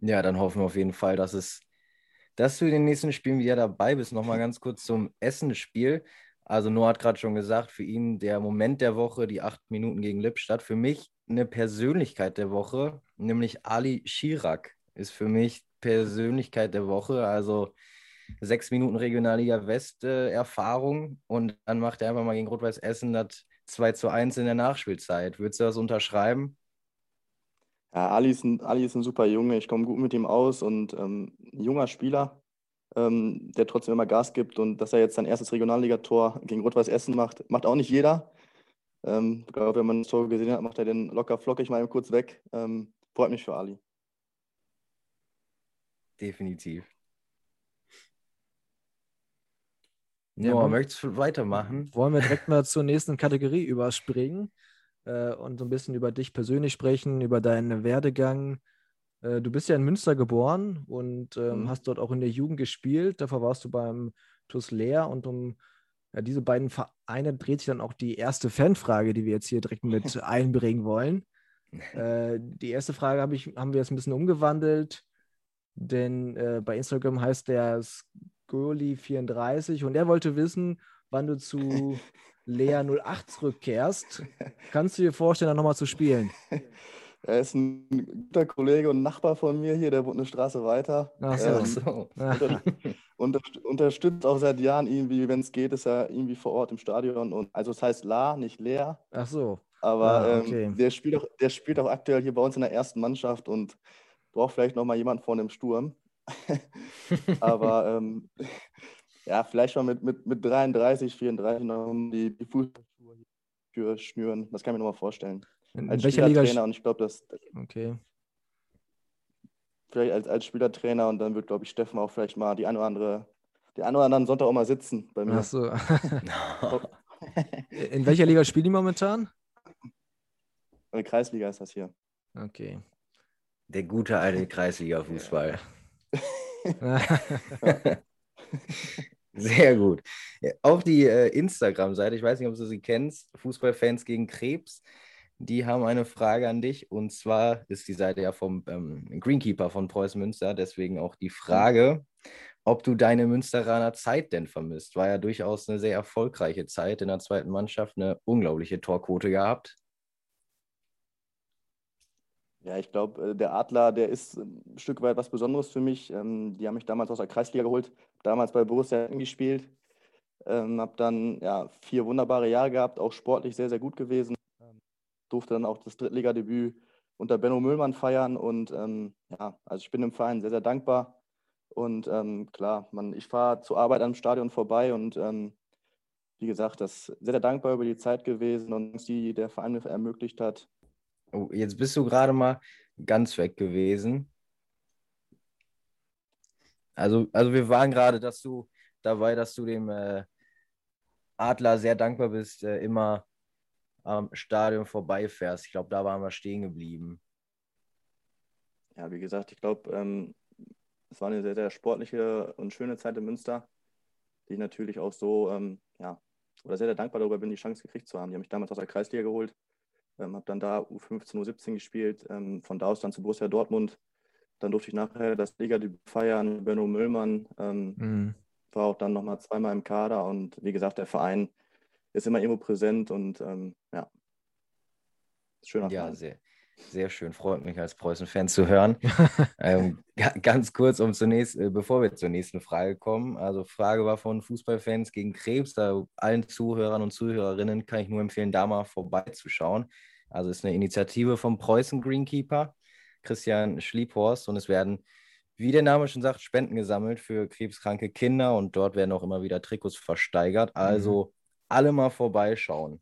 Speaker 2: Ja, dann hoffen wir auf jeden Fall, dass es dass du in den nächsten Spielen wieder dabei bist. Nochmal ganz kurz zum Essen-Spiel. Also Noah hat gerade schon gesagt, für ihn der Moment der Woche, die acht Minuten gegen Lippstadt. Für mich eine Persönlichkeit der Woche, nämlich Ali Schirak ist für mich Persönlichkeit der Woche. Also sechs Minuten Regionalliga West äh, Erfahrung und dann macht er einfach mal gegen Rot-Weiß Essen das 2 zu 1 in der Nachspielzeit. Würdest du das unterschreiben?
Speaker 3: Ja, Ali ist ein, Ali ist ein super Junge, ich komme gut mit ihm aus und ähm, ein junger Spieler, ähm, der trotzdem immer Gas gibt und dass er jetzt sein erstes Regionalligator gegen Rot-Weiß Essen macht, macht auch nicht jeder. Ähm, ich glaube, wenn man das Tor gesehen hat, macht er den locker flockig mal kurz weg. Ähm, freut mich für Ali.
Speaker 2: Definitiv. Ja, Noah, möchtest du weitermachen?
Speaker 1: Wollen wir direkt mal zur nächsten Kategorie überspringen? Äh, und so ein bisschen über dich persönlich sprechen, über deinen Werdegang. Äh, du bist ja in Münster geboren und ähm, mhm. hast dort auch in der Jugend gespielt. Davor warst du beim TuS Leer und um ja, diese beiden Vereine dreht sich dann auch die erste Fanfrage, die wir jetzt hier direkt mit einbringen wollen. Äh, die erste Frage hab ich, haben wir jetzt ein bisschen umgewandelt, denn äh, bei Instagram heißt der Skoli34 und er wollte wissen, wann du zu Lea 08 zurückkehrst. Kannst du dir vorstellen, da nochmal zu spielen?
Speaker 3: Er ist ein guter Kollege und Nachbar von mir hier, der wohnt eine Straße weiter.
Speaker 1: Ach so. Ähm, so.
Speaker 3: Unter, unterstützt auch seit Jahren irgendwie, wenn es geht, ist er irgendwie vor Ort im Stadion. Und, also es heißt La, nicht Lea.
Speaker 1: Ach so.
Speaker 3: Aber ah, okay. ähm, der, spielt auch, der spielt auch aktuell hier bei uns in der ersten Mannschaft und braucht vielleicht nochmal jemanden vorne im Sturm. Aber ähm, ja, vielleicht mal mit, mit, mit 33, 34 noch die, die Fußballschuhe für schnüren. Das kann ich mir nochmal vorstellen.
Speaker 1: In, als welcher Liga?
Speaker 3: und ich glaube, das. Okay. Vielleicht als, als Spielertrainer und dann wird, glaube ich, Steffen auch vielleicht mal die eine oder andere, die eine oder anderen Sonntag auch mal sitzen bei mir.
Speaker 1: Ach so. In welcher Liga spielen die momentan?
Speaker 3: In der Kreisliga ist das hier.
Speaker 1: Okay.
Speaker 2: Der gute alte Kreisliga-Fußball. Sehr gut. Auch die äh, Instagram-Seite, ich weiß nicht, ob du sie kennst, Fußballfans gegen Krebs, die haben eine Frage an dich. Und zwar ist die Seite ja vom ähm, Greenkeeper von Preußen Münster, deswegen auch die Frage, ob du deine Münsteraner Zeit denn vermisst. War ja durchaus eine sehr erfolgreiche Zeit in der zweiten Mannschaft, eine unglaubliche Torquote gehabt.
Speaker 3: Ja, ich glaube, äh, der Adler, der ist ein Stück weit was Besonderes für mich. Ähm, die haben mich damals aus der Kreisliga geholt, damals bei Borussia gespielt. Ähm, habe dann ja, vier wunderbare Jahre gehabt, auch sportlich sehr, sehr gut gewesen. Ähm, durfte dann auch das Drittligadebüt unter Benno Müllmann feiern und ähm, ja, also ich bin dem Verein sehr, sehr dankbar. Und ähm, klar, man, ich fahre zur Arbeit am Stadion vorbei und ähm, wie gesagt, das sehr, sehr dankbar über die Zeit gewesen und die der Verein mir ermöglicht hat.
Speaker 2: Oh, jetzt bist du gerade mal ganz weg gewesen. Also, also wir waren gerade, dass du dabei, dass du dem äh, Adler sehr dankbar bist, äh, immer am Stadion vorbeifährst. Ich glaube, da waren wir stehen geblieben.
Speaker 3: Ja, wie gesagt, ich glaube, ähm, es war eine sehr, sehr sportliche und schöne Zeit in Münster, die ich natürlich auch so, ähm, ja, oder sehr, sehr dankbar darüber bin, die Chance gekriegt zu haben. Die haben mich damals aus der Kreisliga geholt, ähm, habe dann da U15, U17 gespielt, ähm, von da aus dann zu Borussia Dortmund. Dann durfte ich nachher das Liga-Debüt feiern, Benno Müllmann. Ähm, mhm. War auch dann nochmal zweimal im Kader und wie gesagt, der Verein ist immer irgendwo präsent und ähm, ja.
Speaker 2: Schöner Ja, Verein. sehr, sehr schön. Freut mich als Preußen-Fan zu hören. ähm, ganz kurz, um zunächst, äh, bevor wir zur nächsten Frage kommen. Also Frage war von Fußballfans gegen Krebs. Da allen Zuhörern und Zuhörerinnen kann ich nur empfehlen, da mal vorbeizuschauen. Also ist eine Initiative vom Preußen Greenkeeper, Christian Schliephorst, und es werden, wie der Name schon sagt, Spenden gesammelt für krebskranke Kinder und dort werden auch immer wieder Trikots versteigert. Also mhm. alle mal vorbeischauen.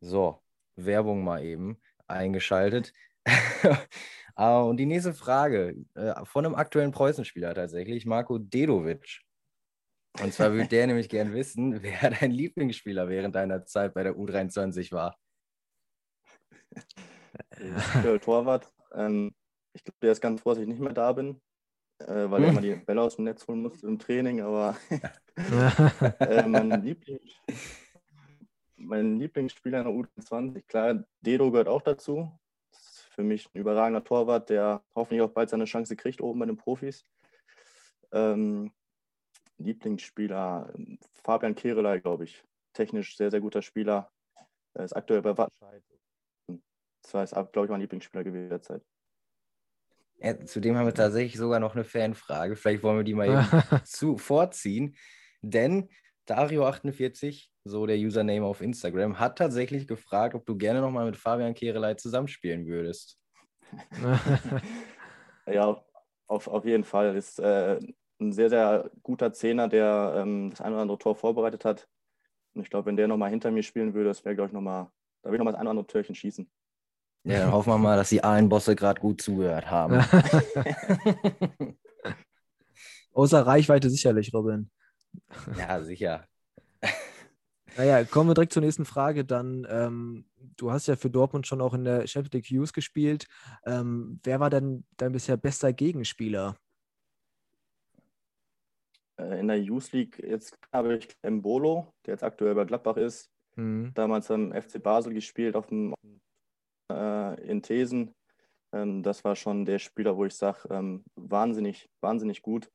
Speaker 2: So, Werbung mal eben eingeschaltet. Ah, und die nächste Frage äh, von einem aktuellen Preußenspieler tatsächlich, Marco Dedovic. Und zwar würde der nämlich gern wissen, wer dein Lieblingsspieler während deiner Zeit bei der U23 war.
Speaker 3: Der Torwart. Ähm, ich glaube, der ist ganz froh, dass ich nicht mehr da bin, äh, weil hm. er immer die Bälle aus dem Netz holen musste im Training. Aber äh, mein, Liebling, mein Lieblingsspieler in der U23, klar, Dedo gehört auch dazu. Das ist für mich ein überragender Torwart, der hoffentlich auch bald seine Chance kriegt oben bei den Profis. Ähm, Lieblingsspieler, Fabian Kerelei, glaube ich. Technisch sehr, sehr guter Spieler. Er ist aktuell bei Watscheid. Das war, glaube ich, mein Lieblingsspieler gewesen derzeit.
Speaker 2: Ja, zudem haben wir tatsächlich sogar noch eine Fanfrage. Vielleicht wollen wir die mal eben zu, vorziehen. Denn Dario48, so der Username auf Instagram, hat tatsächlich gefragt, ob du gerne nochmal mit Fabian Kehrelei zusammenspielen würdest.
Speaker 3: ja, auf, auf jeden Fall. Ist äh, ein sehr, sehr guter Zehner, der ähm, das eine oder andere Tor vorbereitet hat. Und ich glaube, wenn der nochmal hinter mir spielen würde, das wäre, glaube ich, nochmal, da würde ich nochmal das eine oder andere Türchen schießen.
Speaker 2: Ja, dann hoffen wir mal, dass die Ahlenbosse gerade gut zugehört haben.
Speaker 1: Außer Reichweite sicherlich, Robin.
Speaker 2: Ja, sicher.
Speaker 1: Naja, kommen wir direkt zur nächsten Frage. Dann, ähm, du hast ja für Dortmund schon auch in der Champions League Youth gespielt. Ähm, wer war denn dein bisher bester Gegenspieler?
Speaker 3: Äh, in der Youth League jetzt habe ich Mbolo, der jetzt aktuell bei Gladbach ist. Mhm. Damals am FC Basel gespielt, auf dem, äh, in Thesen. Ähm, das war schon der Spieler, wo ich sage, ähm, wahnsinnig, wahnsinnig gut.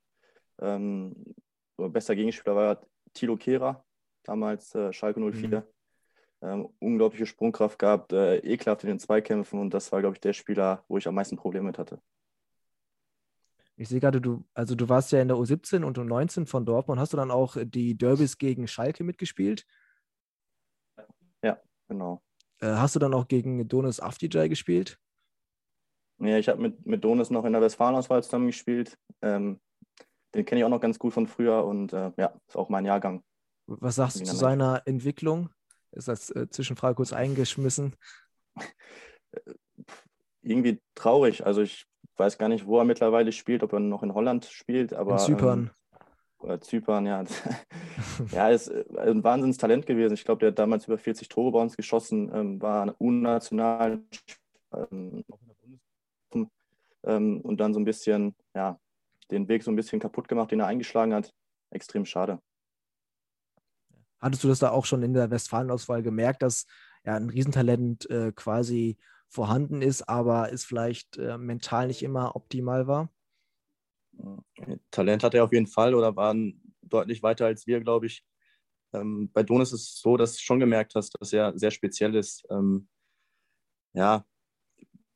Speaker 3: Ähm, bester Gegenspieler war Tilo Kehrer, damals äh, Schalke 04. Mhm. Ähm, unglaubliche Sprungkraft gehabt, äh, ekelhaft in den Zweikämpfen und das war, glaube ich, der Spieler, wo ich am meisten Probleme mit hatte.
Speaker 1: Ich sehe gerade, du, also du warst ja in der U17 und U19 von Dortmund. Hast du dann auch die Derbys gegen Schalke mitgespielt?
Speaker 3: Ja, genau.
Speaker 1: Äh, hast du dann auch gegen Donis Afdijay gespielt?
Speaker 3: Ja, ich habe mit, mit Donis noch in der Westfalenauswahl zusammen gespielt. Ähm, den kenne ich auch noch ganz gut von früher und äh, ja, ist auch mein Jahrgang.
Speaker 1: Was sagst du zu seiner Entwicklung? Ist das äh, Zwischenfrage kurz eingeschmissen?
Speaker 3: Irgendwie traurig. Also ich weiß gar nicht, wo er mittlerweile spielt, ob er noch in Holland spielt, aber. In
Speaker 1: Zypern.
Speaker 3: Ähm, Zypern, ja. ja, ist äh, ein Wahnsinnstalent gewesen. Ich glaube, der hat damals über 40 Tore bei uns geschossen, ähm, war unnational ähm, ähm, und dann so ein bisschen, ja, den Weg so ein bisschen kaputt gemacht, den er eingeschlagen hat. Extrem schade.
Speaker 1: Hattest du das da auch schon in der Westfalen-Auswahl gemerkt, dass ja, ein Riesentalent äh, quasi vorhanden ist, aber es vielleicht äh, mental nicht immer optimal war?
Speaker 3: Talent hat er auf jeden Fall oder waren deutlich weiter als wir, glaube ich. Ähm, bei Donis ist es so, dass du schon gemerkt hast, dass er sehr speziell ist. Ähm, ja,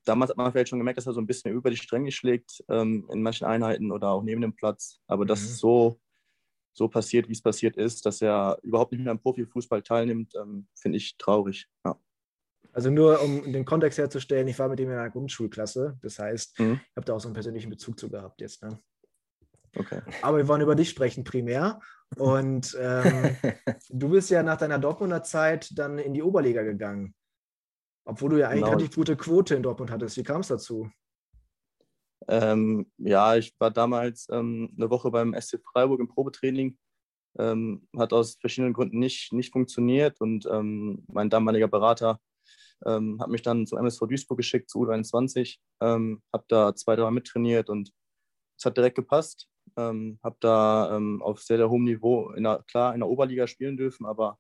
Speaker 3: damals hat man vielleicht schon gemerkt, dass er so ein bisschen über die Stränge schlägt ähm, in manchen Einheiten oder auch neben dem Platz. Aber mhm. dass es so, so passiert, wie es passiert ist, dass er überhaupt nicht mehr am Profifußball teilnimmt, ähm, finde ich traurig. Ja.
Speaker 1: Also nur um den Kontext herzustellen, ich war mit ihm in einer Grundschulklasse. Das heißt, mhm. ich habe da auch so einen persönlichen Bezug zu gehabt jetzt. Ne?
Speaker 3: Okay.
Speaker 1: Aber wir wollen über dich sprechen primär. Und ähm, du bist ja nach deiner Dortmunder Zeit dann in die Oberliga gegangen. Obwohl du ja eigentlich
Speaker 3: Genau.
Speaker 1: relativ gute Quote in Dortmund hattest. Wie kam es dazu?
Speaker 3: Ähm, ja, ich war damals ähm, eine Woche beim SC Freiburg im Probetraining. Ähm, hat aus verschiedenen Gründen nicht, nicht funktioniert und ähm, mein damaliger Berater ähm, hat mich dann zum MSV Duisburg geschickt, zu U23. Ähm, habe da zwei, drei Mal mittrainiert und es hat direkt gepasst. Ähm, habe da auf sehr, sehr hohem Niveau, in der, klar, in der Oberliga spielen dürfen, aber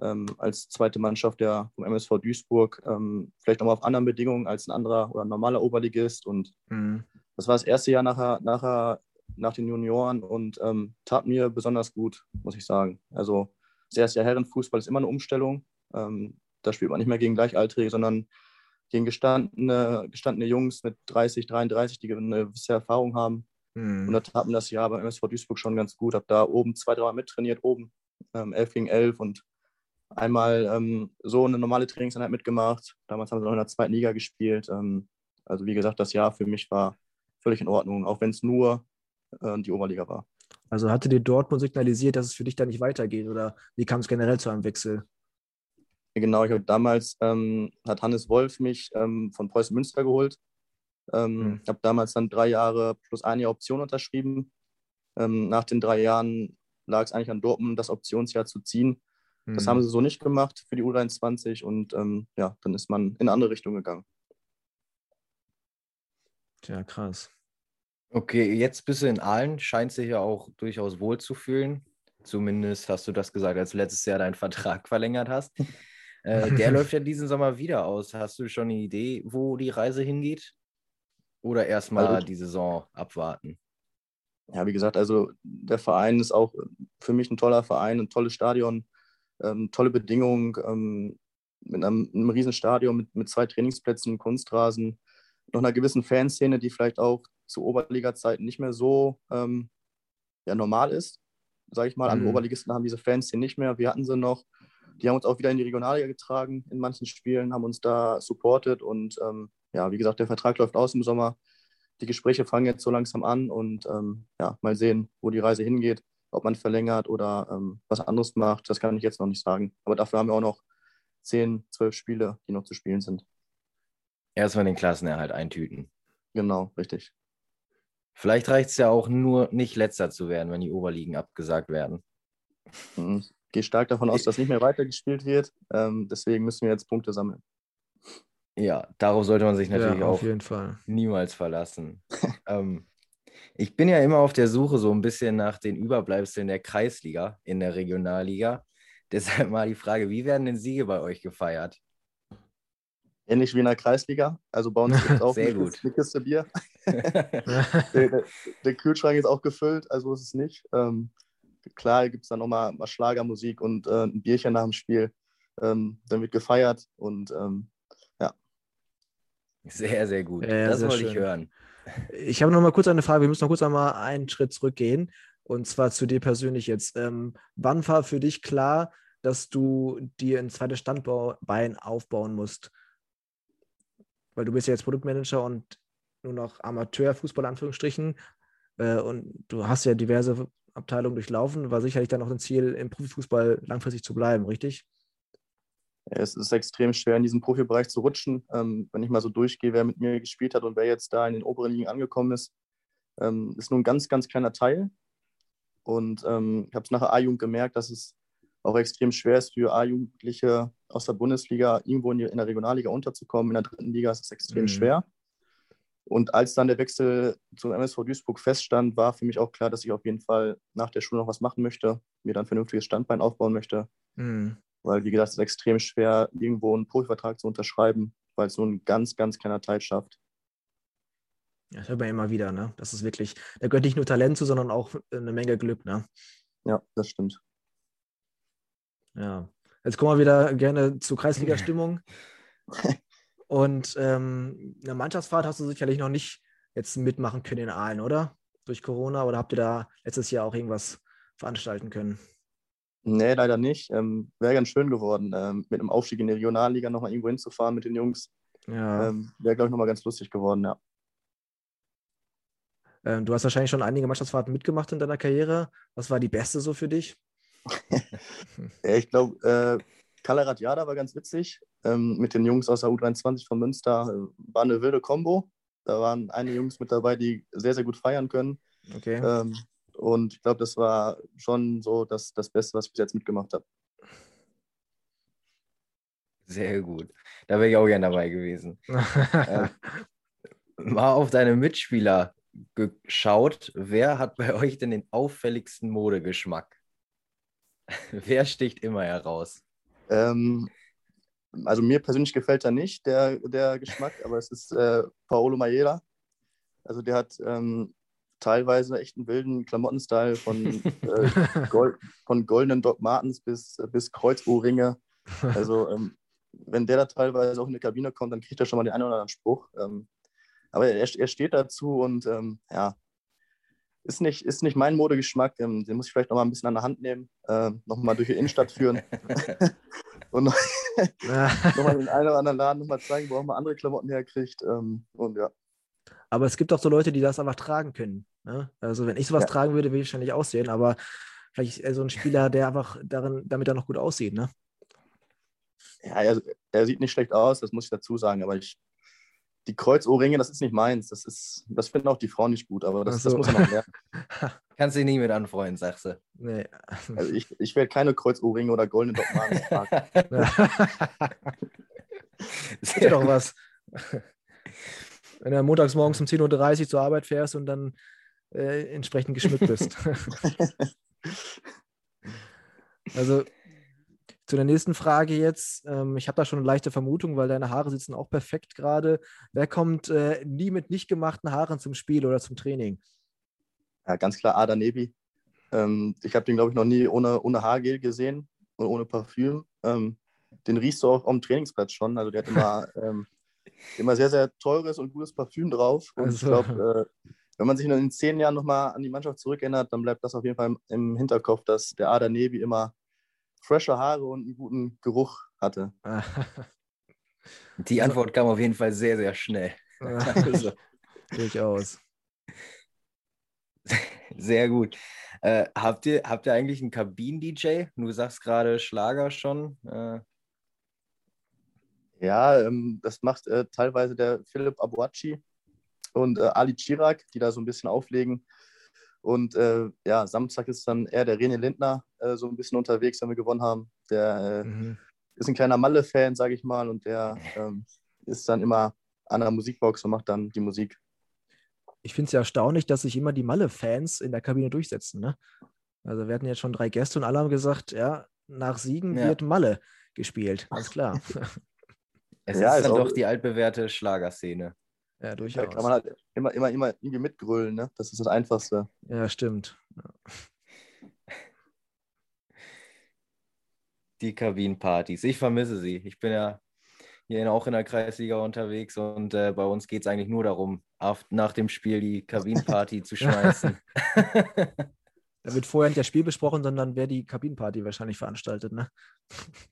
Speaker 3: ähm, als zweite Mannschaft der vom MSV Duisburg, ähm, vielleicht nochmal auf anderen Bedingungen als ein anderer oder ein normaler Oberligist und
Speaker 1: Mhm.
Speaker 3: das war das erste Jahr nachher, nachher, nach den Junioren und ähm, tat mir besonders gut, muss ich sagen. Also das erste Jahr Herrenfußball ist immer eine Umstellung. Ähm, da spielt man nicht mehr gegen Gleichaltrige, sondern gegen gestandene, gestandene Jungs mit 30, 33, die eine gewisse Erfahrung haben. Und
Speaker 1: Mhm.
Speaker 3: da tat mir das Jahr beim MSV Duisburg schon ganz gut. Habe da oben zwei, drei Mal mittrainiert, oben ähm, 11 gegen 11 und einmal ähm, so eine normale Trainingseinheit mitgemacht. Damals haben sie noch in der zweiten Liga gespielt. Ähm, also wie gesagt, das Jahr für mich war völlig in Ordnung, auch wenn es nur äh, die Oberliga war.
Speaker 1: Also hatte dir Dortmund signalisiert, dass es für dich da nicht weitergeht? Oder wie kam es generell zu einem Wechsel?
Speaker 3: Genau, ich habe damals, ähm, hat Hannes Wolf mich ähm, von Preußen Münster geholt. Ähm,
Speaker 1: Mhm.
Speaker 3: Ich habe damals dann drei Jahre plus eine Jahr Option unterschrieben. Ähm, nach den drei Jahren lag es eigentlich an Dortmund, das Optionsjahr zu ziehen. Das
Speaker 1: Mhm.
Speaker 3: haben sie so nicht gemacht für die U23 und ähm, ja, dann ist man in eine andere Richtung gegangen.
Speaker 1: Tja, krass.
Speaker 2: Okay, jetzt bist du in Aalen, scheinst dich ja auch durchaus wohl zu fühlen. Zumindest hast du das gesagt, als du letztes Jahr deinen Vertrag verlängert hast. Äh, der läuft ja diesen Sommer wieder aus. Hast du schon eine Idee, wo die Reise hingeht? Oder erstmal
Speaker 3: Also-
Speaker 2: die Saison abwarten?
Speaker 3: Ja, wie gesagt, also der Verein ist auch für mich ein toller Verein, ein tolles Stadion, ähm, tolle Bedingungen, ähm, mit einem, einem riesen Stadion, mit, mit zwei Trainingsplätzen, Kunstrasen, noch einer gewissen Fanszene, die vielleicht auch zu Oberliga-Zeiten nicht mehr so ähm, ja, normal ist. Sage ich mal, andere
Speaker 1: Mhm.
Speaker 3: Oberligisten haben diese Fanszene nicht mehr. Wir hatten sie noch. Die haben uns auch wieder in die Regionalliga getragen in manchen Spielen, haben uns da supportet und ähm, ja, wie gesagt, der Vertrag läuft aus im Sommer die Gespräche fangen jetzt so langsam an und ähm, ja, mal sehen, wo die Reise hingeht, ob man verlängert oder ähm, was anderes macht. Das kann ich jetzt noch nicht sagen. Aber dafür haben wir auch noch 10, 12 Spiele, die noch zu spielen sind.
Speaker 2: Erstmal den Klassenerhalt eintüten.
Speaker 3: Genau, richtig.
Speaker 2: Vielleicht reicht es ja auch nur, nicht letzter zu werden, wenn die Oberligen abgesagt werden.
Speaker 3: Mhm. Ich gehe stark davon aus, dass nicht mehr weitergespielt wird. Ähm, deswegen müssen wir jetzt Punkte sammeln.
Speaker 2: Ja, darauf sollte man sich natürlich
Speaker 1: ja,
Speaker 2: auch
Speaker 1: auf jeden Fall.
Speaker 2: niemals verlassen. ähm, ich bin ja immer auf der Suche so ein bisschen nach den Überbleibseln der Kreisliga in der Regionalliga. Deshalb mal die Frage, wie werden denn Siege bei euch gefeiert?
Speaker 3: Ähnlich wie in der Kreisliga. Also bei uns gibt es auch
Speaker 2: Sehr
Speaker 3: eine,
Speaker 2: gut.
Speaker 3: Kiste, eine Kiste Bier. der, der, der Kühlschrank ist auch gefüllt, also ist es nicht. Ähm, klar gibt es dann nochmal mal Schlagermusik und äh, ein Bierchen nach dem Spiel. Ähm, dann wird gefeiert und ähm,
Speaker 2: Sehr, sehr gut.
Speaker 1: Ja, ja,
Speaker 2: das
Speaker 1: sehr
Speaker 2: wollte ich
Speaker 1: schön.
Speaker 2: hören.
Speaker 1: Ich habe noch mal kurz eine Frage. Wir müssen noch kurz einmal einen Schritt zurückgehen. Und zwar zu dir persönlich jetzt. Ähm, wann war für dich klar, dass du dir ein zweites Standbein aufbauen musst? Weil du bist ja jetzt Produktmanager und nur noch Amateurfußball, Anführungsstrichen. Äh, und du hast ja diverse Abteilungen durchlaufen. War sicherlich dann auch ein Ziel, im Profifußball langfristig zu bleiben, richtig?
Speaker 3: Es ist extrem schwer, in diesen Profibereich zu rutschen. Ähm, wenn ich mal so durchgehe, wer mit mir gespielt hat und wer jetzt da in den oberen Ligen angekommen ist, ähm, ist nur ein ganz, ganz kleiner Teil. Und ähm, ich habe es nachher A-Jugend gemerkt, dass es auch extrem schwer ist für A-Jugendliche aus der Bundesliga irgendwo in, die, in der Regionalliga unterzukommen. In der dritten Liga ist es extrem
Speaker 1: Mhm.
Speaker 3: schwer. Und als dann der Wechsel zum MSV Duisburg feststand, war für mich auch klar, dass ich auf jeden Fall nach der Schule noch was machen möchte, mir dann ein vernünftiges Standbein aufbauen möchte.
Speaker 1: Mhm.
Speaker 3: Weil, wie gesagt, es ist extrem schwer, irgendwo einen Profivertrag zu unterschreiben, weil es nur ein ganz, ganz kleiner Teil schafft.
Speaker 1: Ja, Das hört man immer wieder, ne? Das ist wirklich, da gehört nicht nur Talent zu, sondern auch eine Menge Glück, ne?
Speaker 3: Ja, das stimmt.
Speaker 1: Ja. Jetzt kommen wir wieder gerne zur Kreisliga-Stimmung. Und ähm, eine Mannschaftsfahrt hast du sicherlich noch nicht jetzt mitmachen können in Aalen, oder? Durch Corona oder habt ihr da letztes Jahr auch irgendwas veranstalten können?
Speaker 3: Nee, leider nicht. Ähm, Wäre ganz schön geworden, ähm, mit einem Aufstieg in die Regionalliga nochmal irgendwo hinzufahren mit den Jungs.
Speaker 1: Ja.
Speaker 3: Ähm, Wäre, glaube ich, nochmal ganz lustig geworden, ja.
Speaker 1: Ähm, du hast wahrscheinlich schon einige Mannschaftsfahrten mitgemacht in deiner Karriere. Was war die beste so für dich?
Speaker 3: ja ich glaube, äh, Kalarat Jada war ganz witzig. ähm, mit den Jungs aus der U23 von Münster. Äh, war eine wilde Kombo. Da waren einige Jungs mit dabei, die sehr, sehr gut feiern können.
Speaker 1: Okay.
Speaker 3: Ähm, und ich glaube, das war schon so das, das Beste, was ich bis jetzt mitgemacht habe.
Speaker 2: Sehr gut. Da wäre ich auch gerne dabei gewesen. äh, mal auf deine Mitspieler geschaut. Wer hat bei euch denn den auffälligsten Modegeschmack? Wer sticht immer heraus?
Speaker 3: Ähm, also mir persönlich gefällt er nicht, der, der Geschmack, aber es ist äh, Paolo Maiera. Also der hat ähm, teilweise echt einen wilden Klamottenstyle von, äh, Gold, von goldenen Doc Martens bis, bis Kreuzohrringe. Also ähm, wenn der da teilweise auch in die Kabine kommt, dann kriegt er schon mal den einen oder anderen Spruch. Ähm, aber er, er steht dazu und ähm, ja, ist nicht, ist nicht mein Modegeschmack. Ähm, den muss ich vielleicht noch mal ein bisschen an der Hand nehmen, äh, noch mal durch die Innenstadt führen und noch, noch, mal den einen oder anderen Laden noch mal zeigen, wo auch mal andere Klamotten herkriegt. Ähm, und ja.
Speaker 1: Aber es gibt auch so Leute, die das einfach tragen können. Ne? Also wenn ich sowas ja. tragen würde, würde ich wahrscheinlich aussehen, aber vielleicht so ein Spieler, der einfach darin, damit er noch gut aussieht, ne?
Speaker 3: Ja, er, er sieht nicht schlecht aus, das muss ich dazu sagen, aber ich die Kreuzohrringe, das ist nicht meins. Das, ist, das finden auch die Frauen nicht gut, aber das, so. das muss man auch lernen.
Speaker 2: Kannst du nie mit anfreunden, sagst du.
Speaker 3: Nee. Also ich, ich werde keine Kreuzohrringe oder goldene Dogmanen tragen.
Speaker 1: das ist doch was. Wenn du montags morgens um 10.30 Uhr zur Arbeit fährst und dann äh, entsprechend geschmückt bist. also zu der nächsten Frage jetzt. Ähm, ich habe da schon eine leichte Vermutung, weil deine Haare sitzen auch perfekt gerade. Wer kommt äh, nie mit nicht gemachten Haaren zum Spiel oder zum Training?
Speaker 3: Ja, ganz klar Ada Nebi. Ähm, ich habe den, glaube ich, noch nie ohne, ohne Haargel gesehen und ohne Parfüm. Ähm, den riechst du auch am Trainingsplatz schon. Also der hat immer, ähm, immer sehr, sehr teures und gutes Parfüm drauf. Und also. ich glaube, äh, wenn man sich in zehn Jahren nochmal an die Mannschaft zurückerinnert, dann bleibt das auf jeden Fall im, im Hinterkopf, dass der Ada Nebi immer frische Haare und einen guten Geruch hatte.
Speaker 2: Die Antwort kam auf jeden Fall sehr, sehr schnell.
Speaker 1: also. Durchaus.
Speaker 2: Sehr gut. Äh, habt, ihr, habt ihr eigentlich einen Kabinen-DJ? Du sagst gerade Schlager schon. Äh.
Speaker 3: Ja, ähm, das macht äh, teilweise der Philipp Abuachi und äh, Ali Chirac, die da so ein bisschen auflegen. Und äh, ja, Samstag ist dann eher der René Lindner äh, so ein bisschen unterwegs, wenn wir gewonnen haben. Der äh, mhm. ist ein kleiner Malle-Fan, sage ich mal, und der ähm, ist dann immer an der Musikbox und macht dann die Musik.
Speaker 1: Ich finde es ja erstaunlich, dass sich immer die Malle-Fans in der Kabine durchsetzen. Ne? Also wir hatten jetzt schon drei Gäste und alle haben gesagt, ja, nach Siegen ja. wird Malle gespielt. Alles klar.
Speaker 2: es ja, ist dann doch die altbewährte Schlagerszene.
Speaker 1: Ja, durchaus.
Speaker 3: Da kann man halt immer, immer, immer irgendwie mitgrölen, ne? Das ist das Einfachste.
Speaker 1: Ja, stimmt.
Speaker 2: Die Kabinenpartys. Ich vermisse sie. Ich bin ja hier auch in der Kreisliga unterwegs und äh, bei uns geht es eigentlich nur darum, auf, nach dem Spiel die Kabinenparty zu schmeißen.
Speaker 1: Da wird vorher nicht das Spiel besprochen, sondern wer die Kabinenparty wahrscheinlich veranstaltet, ne?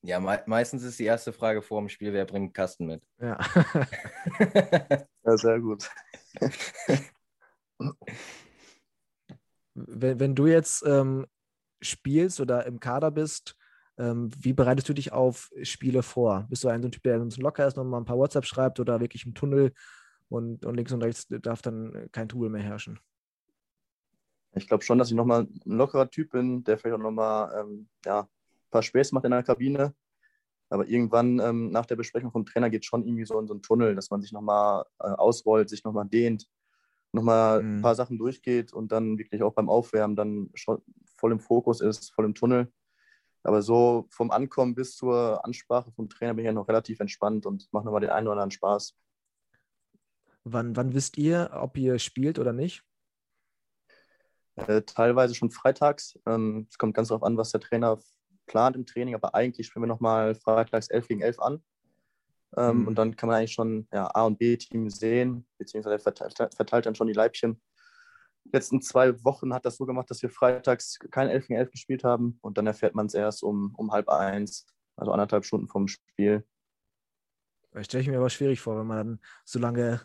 Speaker 2: Ja, me meistens ist die erste Frage vor dem Spiel, wer bringt Kasten mit?
Speaker 1: Ja.
Speaker 3: ja, sehr gut.
Speaker 1: wenn, wenn du jetzt ähm, spielst oder im Kader bist, ähm, wie bereitest du dich auf Spiele vor? Bist du ein so ein Typ, der ein locker ist, nochmal ein paar WhatsApp schreibt oder wirklich im Tunnel und, und links und rechts darf dann kein Tool mehr herrschen?
Speaker 3: Ich glaube schon, dass ich nochmal ein lockerer Typ bin, der vielleicht auch nochmal ähm, ja, ein paar Späße macht in der Kabine. Aber irgendwann ähm, nach der Besprechung vom Trainer geht es schon irgendwie so in so einen Tunnel, dass man sich nochmal äh, ausrollt, sich nochmal dehnt, nochmal mhm. ein paar Sachen durchgeht und dann wirklich auch beim Aufwärmen dann schon voll im Fokus ist, voll im Tunnel. Aber so vom Ankommen bis zur Ansprache vom Trainer bin ich ja noch relativ entspannt und mache nochmal den einen oder anderen Spaß.
Speaker 1: Wann, wann wisst ihr, ob ihr spielt oder nicht?
Speaker 3: Äh, teilweise schon freitags. Ähm, es kommt ganz darauf an, was der Trainer plant im Training, aber eigentlich spielen wir nochmal freitags 11 gegen 11 an. Ähm, mhm. Und dann kann man eigentlich schon ja, A- und B-Team sehen, beziehungsweise verteilt, verteilt, dann schon die Leibchen. Die letzten zwei Wochen hat das so gemacht, dass wir freitags kein 11 gegen 11 gespielt haben und dann erfährt man es erst um, um halb eins, also anderthalb Stunden vom Spiel.
Speaker 1: Das stelle ich mir aber schwierig vor, wenn man dann so lange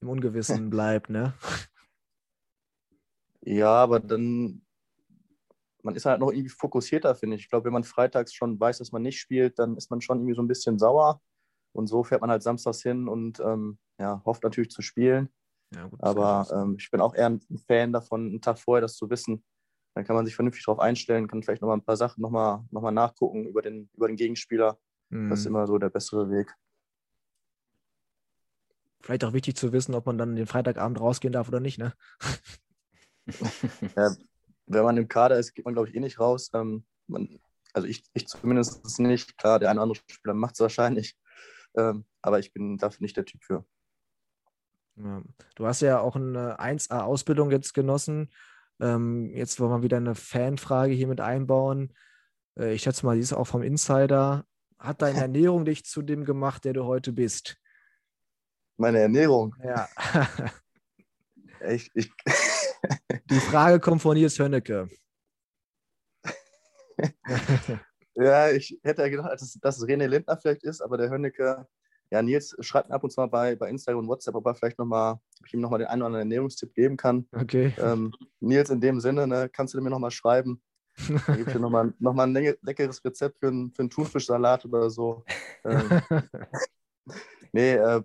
Speaker 1: im Ungewissen bleibt, ne?
Speaker 3: Ja, aber dann, man ist halt noch irgendwie fokussierter, finde ich. Ich glaube, wenn man freitags schon weiß, dass man nicht spielt, dann ist man schon irgendwie so ein bisschen sauer. Und so fährt man halt samstags hin und ähm, ja, hofft natürlich zu spielen.
Speaker 1: Ja, gut,
Speaker 3: Aber ähm, ich bin auch eher ein Fan davon, einen Tag vorher das zu wissen. Dann kann man sich vernünftig darauf einstellen, kann vielleicht nochmal ein paar Sachen nochmal noch mal nachgucken über den, über den Gegenspieler. Das ist
Speaker 1: Mhm.
Speaker 3: immer so der bessere Weg.
Speaker 1: Vielleicht auch wichtig zu wissen, ob man dann den Freitagabend rausgehen darf oder nicht, ne?
Speaker 3: Ja, wenn man im Kader ist, geht man, glaube ich, eh nicht raus. Ähm, man, also ich, ich zumindest nicht. Klar, der eine oder andere Spieler macht es wahrscheinlich. Ähm, aber ich bin dafür nicht der Typ für.
Speaker 1: Ja. Du hast ja auch eine 1A-Ausbildung jetzt genossen. Ähm, jetzt wollen wir wieder eine Fanfrage hier mit einbauen. Äh, ich schätze mal, die ist auch vom Insider. Hat deine Ernährung dich zu dem gemacht, der du heute bist?
Speaker 3: Meine Ernährung,
Speaker 1: Ja.
Speaker 3: ich, ich,
Speaker 1: Die Frage kommt von Nils Hönnecke.
Speaker 3: ja, ich hätte ja gedacht, dass, dass es René Lindner vielleicht ist, aber der Hönnecke, ja, Nils schreibt mir ab und zu mal bei, bei Instagram und WhatsApp, ob er vielleicht nochmal, ob ich ihm nochmal den einen oder anderen Ernährungstipp geben kann.
Speaker 1: Okay.
Speaker 3: Ähm, Nils, in dem Sinne, ne, kannst du mir nochmal schreiben? Dann gebe ich dir nochmal noch mal ein leck- leckeres Rezept für einen, für einen Thunfischsalat oder so. Ähm, nee, äh,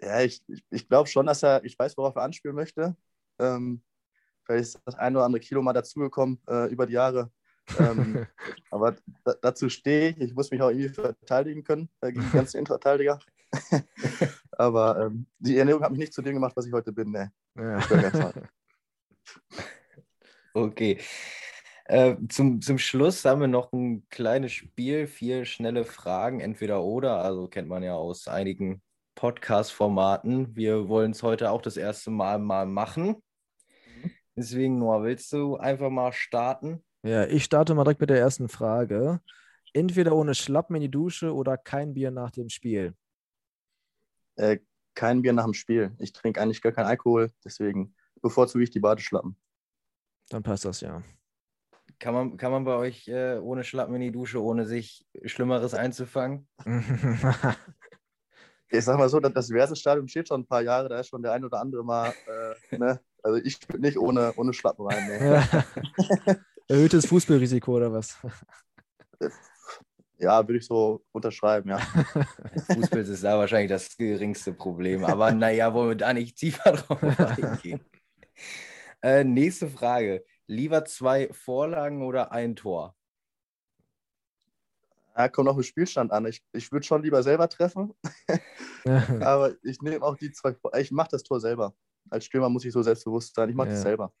Speaker 3: ja, ich, ich, ich glaube schon, dass er, ich weiß, worauf er anspielen möchte. Ähm, vielleicht ist das ein oder andere Kilo mal dazugekommen äh, über die Jahre. Ähm, aber da, dazu stehe ich. Ich muss mich auch irgendwie verteidigen können äh, gegen die ganzen Innenverteidiger. aber ähm, die Ernährung hat mich nicht zu dem gemacht, was ich heute bin. Nee.
Speaker 1: ja.
Speaker 2: Okay. Äh, zum, zum Schluss haben wir noch ein kleines Spiel, vier schnelle Fragen, entweder oder, also kennt man ja aus einigen Podcast-Formaten. Wir wollen es heute auch das erste Mal mal machen. Deswegen, Noah, willst du einfach mal starten?
Speaker 1: ja, ich starte mal direkt mit der ersten Frage. Entweder ohne Schlappen in die Dusche oder kein Bier nach dem Spiel.
Speaker 3: Äh, kein Bier nach dem Spiel. Ich trinke eigentlich gar keinen Alkohol, deswegen bevorzuge ich die Badeschlappen.
Speaker 1: Dann passt das ja.
Speaker 2: Kann man, kann man bei euch äh, ohne Schlappen in die Dusche, ohne sich Schlimmeres einzufangen?
Speaker 3: Ich sag mal so, das, das Versus-Stadion steht schon ein paar Jahre, da ist schon der ein oder andere mal, äh, ne? Also ich würde nicht ohne, ohne Schlappen rein. Ne?
Speaker 1: Ja. Erhöhtes Fußballrisiko oder was?
Speaker 3: Ja, würde ich so unterschreiben, ja.
Speaker 2: Fußball ist da wahrscheinlich das geringste Problem. Aber naja, wollen wir da nicht tiefer drauf eingehen. Äh, nächste Frage. Lieber zwei Vorlagen oder ein Tor?
Speaker 3: Ja, kommt auf den Spielstand an. Ich, ich würde schon lieber selber treffen, aber ich nehme auch die zwei. Ich mache das Tor selber. Als Stürmer muss ich so selbstbewusst sein. Ich mache das
Speaker 1: Ja.
Speaker 3: selber.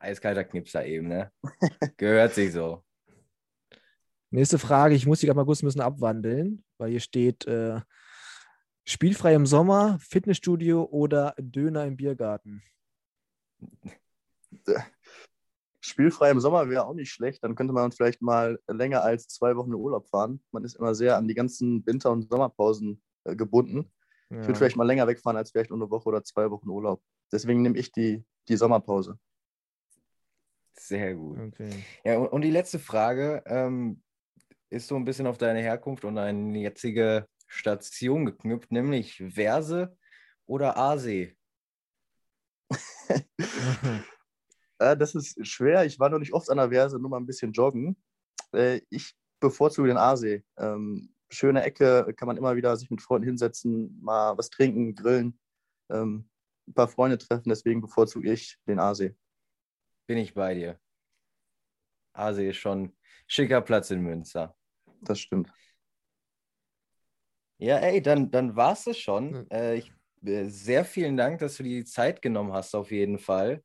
Speaker 2: Eiskalter Knipser eben, ne? Gehört sich so.
Speaker 1: Nächste Frage, ich muss die gerade mal kurz ein bisschen abwandeln, weil hier steht äh, spielfrei im Sommer, Fitnessstudio oder Döner im Biergarten.
Speaker 3: Spielfrei im Sommer wäre auch nicht schlecht. Dann könnte man vielleicht mal länger als zwei Wochen in Urlaub fahren. Man ist immer sehr an die ganzen Winter- und Sommerpausen äh, gebunden. Ich
Speaker 1: Ja.
Speaker 3: würde vielleicht mal länger wegfahren als vielleicht nur eine Woche oder zwei Wochen Urlaub. Deswegen nehme ich die, die Sommerpause.
Speaker 2: Sehr gut.
Speaker 1: Okay.
Speaker 2: Ja, und, und die letzte Frage ähm, ist so ein bisschen auf deine Herkunft und deine jetzige Station geknüpft, nämlich Verse oder Aasee?
Speaker 3: Das ist schwer. Ich war noch nicht oft an der Verse, nur mal ein bisschen joggen. Äh, ich bevorzuge den Aasee. Ähm, schöne Ecke, kann man immer wieder sich mit Freunden hinsetzen, mal was trinken, grillen, ähm, ein paar Freunde treffen. Deswegen bevorzuge ich den Aasee.
Speaker 2: Bin ich bei dir. Aasee ist schon schicker Platz in Münster.
Speaker 3: Das stimmt.
Speaker 2: Ja, ey, dann, dann war es das schon. Äh, ich, äh, sehr vielen Dank, dass du dir die Zeit genommen hast, auf jeden Fall.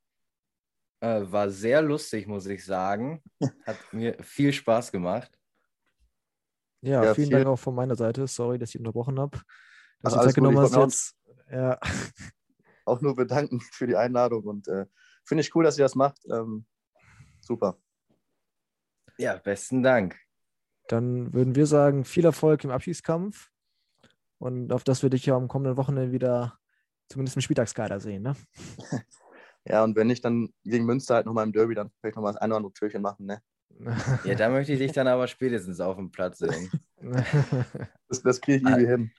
Speaker 2: Äh, war sehr lustig, muss ich sagen. Hat mir viel Spaß gemacht.
Speaker 1: Ja,
Speaker 3: Ja,
Speaker 1: vielen
Speaker 3: viel-
Speaker 1: Dank auch von meiner Seite. Sorry, dass ich unterbrochen habe. Dass
Speaker 3: Ach,
Speaker 1: du Zeit genommen hast jetzt. Ja.
Speaker 3: Auch nur bedanken für die Einladung und äh, finde ich cool, dass ihr das macht. Ähm, super.
Speaker 2: Ja, besten Dank.
Speaker 1: Dann würden wir sagen, viel Erfolg im Abschiedskampf und auf das wir dich ja am kommenden Wochenende wieder zumindest im Spieltagskader sehen. Ne?
Speaker 3: Ja, und wenn nicht, dann gegen Münster halt nochmal im Derby, dann vielleicht nochmal das eine oder andere Türchen machen. Ne?
Speaker 2: Ja, da möchte ich dich dann aber spätestens auf dem Platz sehen.
Speaker 3: Das, das kriege ich irgendwie hin.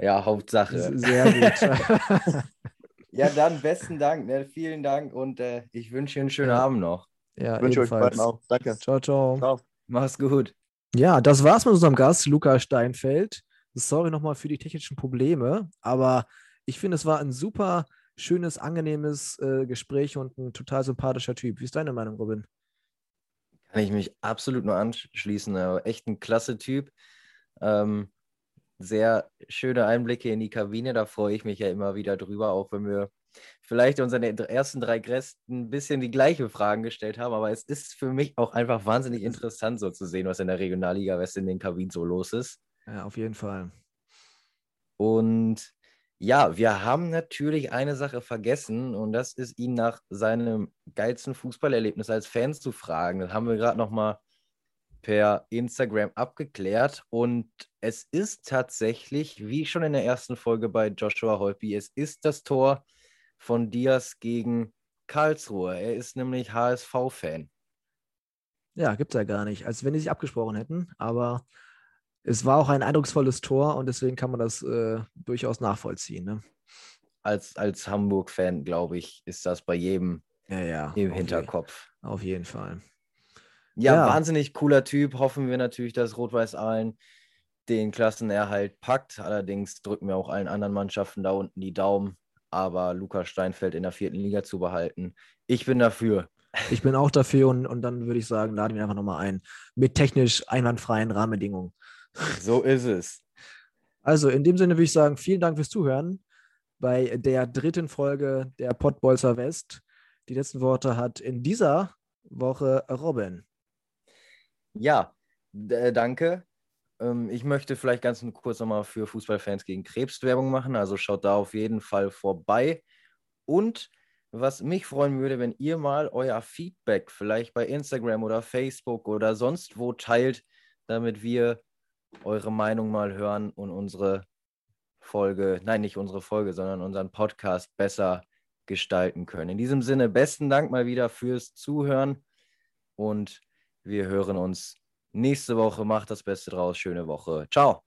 Speaker 2: Ja, Hauptsache.
Speaker 1: Sehr gut.
Speaker 2: Ja, dann besten Dank. Ne? Vielen Dank und äh, ich wünsche dir einen schönen
Speaker 1: Ja.
Speaker 2: Abend noch.
Speaker 1: ja,
Speaker 3: Ich wünsche euch
Speaker 1: ebenfalls.
Speaker 3: beiden auch. Danke.
Speaker 1: Ciao, ciao.
Speaker 3: Ciao.
Speaker 2: Mach's gut.
Speaker 1: Ja, das war's mit unserem Gast, Luca Steinfeld. Sorry nochmal für die technischen Probleme, aber ich finde, es war ein super schönes, angenehmes äh, Gespräch und ein total sympathischer Typ. Wie ist deine Meinung, Robin?
Speaker 2: Kann ich mich absolut nur anschließen. Echt ein klasse Typ. Ähm, sehr schöne Einblicke in die Kabine. Da freue ich mich ja immer wieder drüber, auch wenn wir vielleicht unseren ersten drei Gästen ein bisschen die gleichen Fragen gestellt haben. Aber es ist für mich auch einfach wahnsinnig interessant, so zu sehen, was in der Regionalliga West in den Kabinen so los ist.
Speaker 1: Ja, auf jeden Fall.
Speaker 2: Und ja, wir haben natürlich eine Sache vergessen und das ist ihn nach seinem geilsten Fußballerlebnis als Fan zu fragen. Das haben wir gerade noch mal per Instagram abgeklärt und es ist tatsächlich, wie schon in der ersten Folge bei Joshua Holpi, es ist das Tor von Diaz gegen Karlsruhe. Er ist nämlich HSV-Fan.
Speaker 1: Ja, gibt es ja gar nicht, als wenn die sich abgesprochen hätten, aber es war auch ein eindrucksvolles Tor und deswegen kann man das äh, durchaus nachvollziehen. Ne?
Speaker 2: Als, als Hamburg-Fan, glaube ich, ist das bei jedem
Speaker 1: ja, ja,
Speaker 2: im Hinterkopf.
Speaker 1: Je, auf jeden Fall.
Speaker 2: Ja, ja, wahnsinnig cooler Typ. Hoffen wir natürlich, dass Rot-Weiß Aalen den Klassenerhalt packt. Allerdings drücken wir auch allen anderen Mannschaften da unten die Daumen. Aber Lukas Steinfeld in der vierten Liga zu behalten, ich bin dafür.
Speaker 1: Ich bin auch dafür und, und dann würde ich sagen, laden wir einfach nochmal ein. Mit technisch einwandfreien Rahmenbedingungen.
Speaker 2: So ist es.
Speaker 1: Also in dem Sinne würde ich sagen, vielen Dank fürs Zuhören bei der dritten Folge der Pottbolzer West. Die letzten Worte hat in dieser Woche Robin.
Speaker 2: Ja, danke. Ähm, ich möchte vielleicht ganz kurz nochmal für Fußballfans gegen Krebs Werbung machen. Also schaut da auf jeden Fall vorbei. Und was mich freuen würde, wenn ihr mal euer Feedback vielleicht bei Instagram oder Facebook oder sonst wo teilt, damit wir eure Meinung mal hören und unsere Folge, nein, nicht unsere Folge, sondern unseren Podcast besser gestalten können. In diesem Sinne, besten Dank mal wieder fürs Zuhören und wir hören uns nächste Woche. Macht das Beste draus. Schöne Woche. Ciao.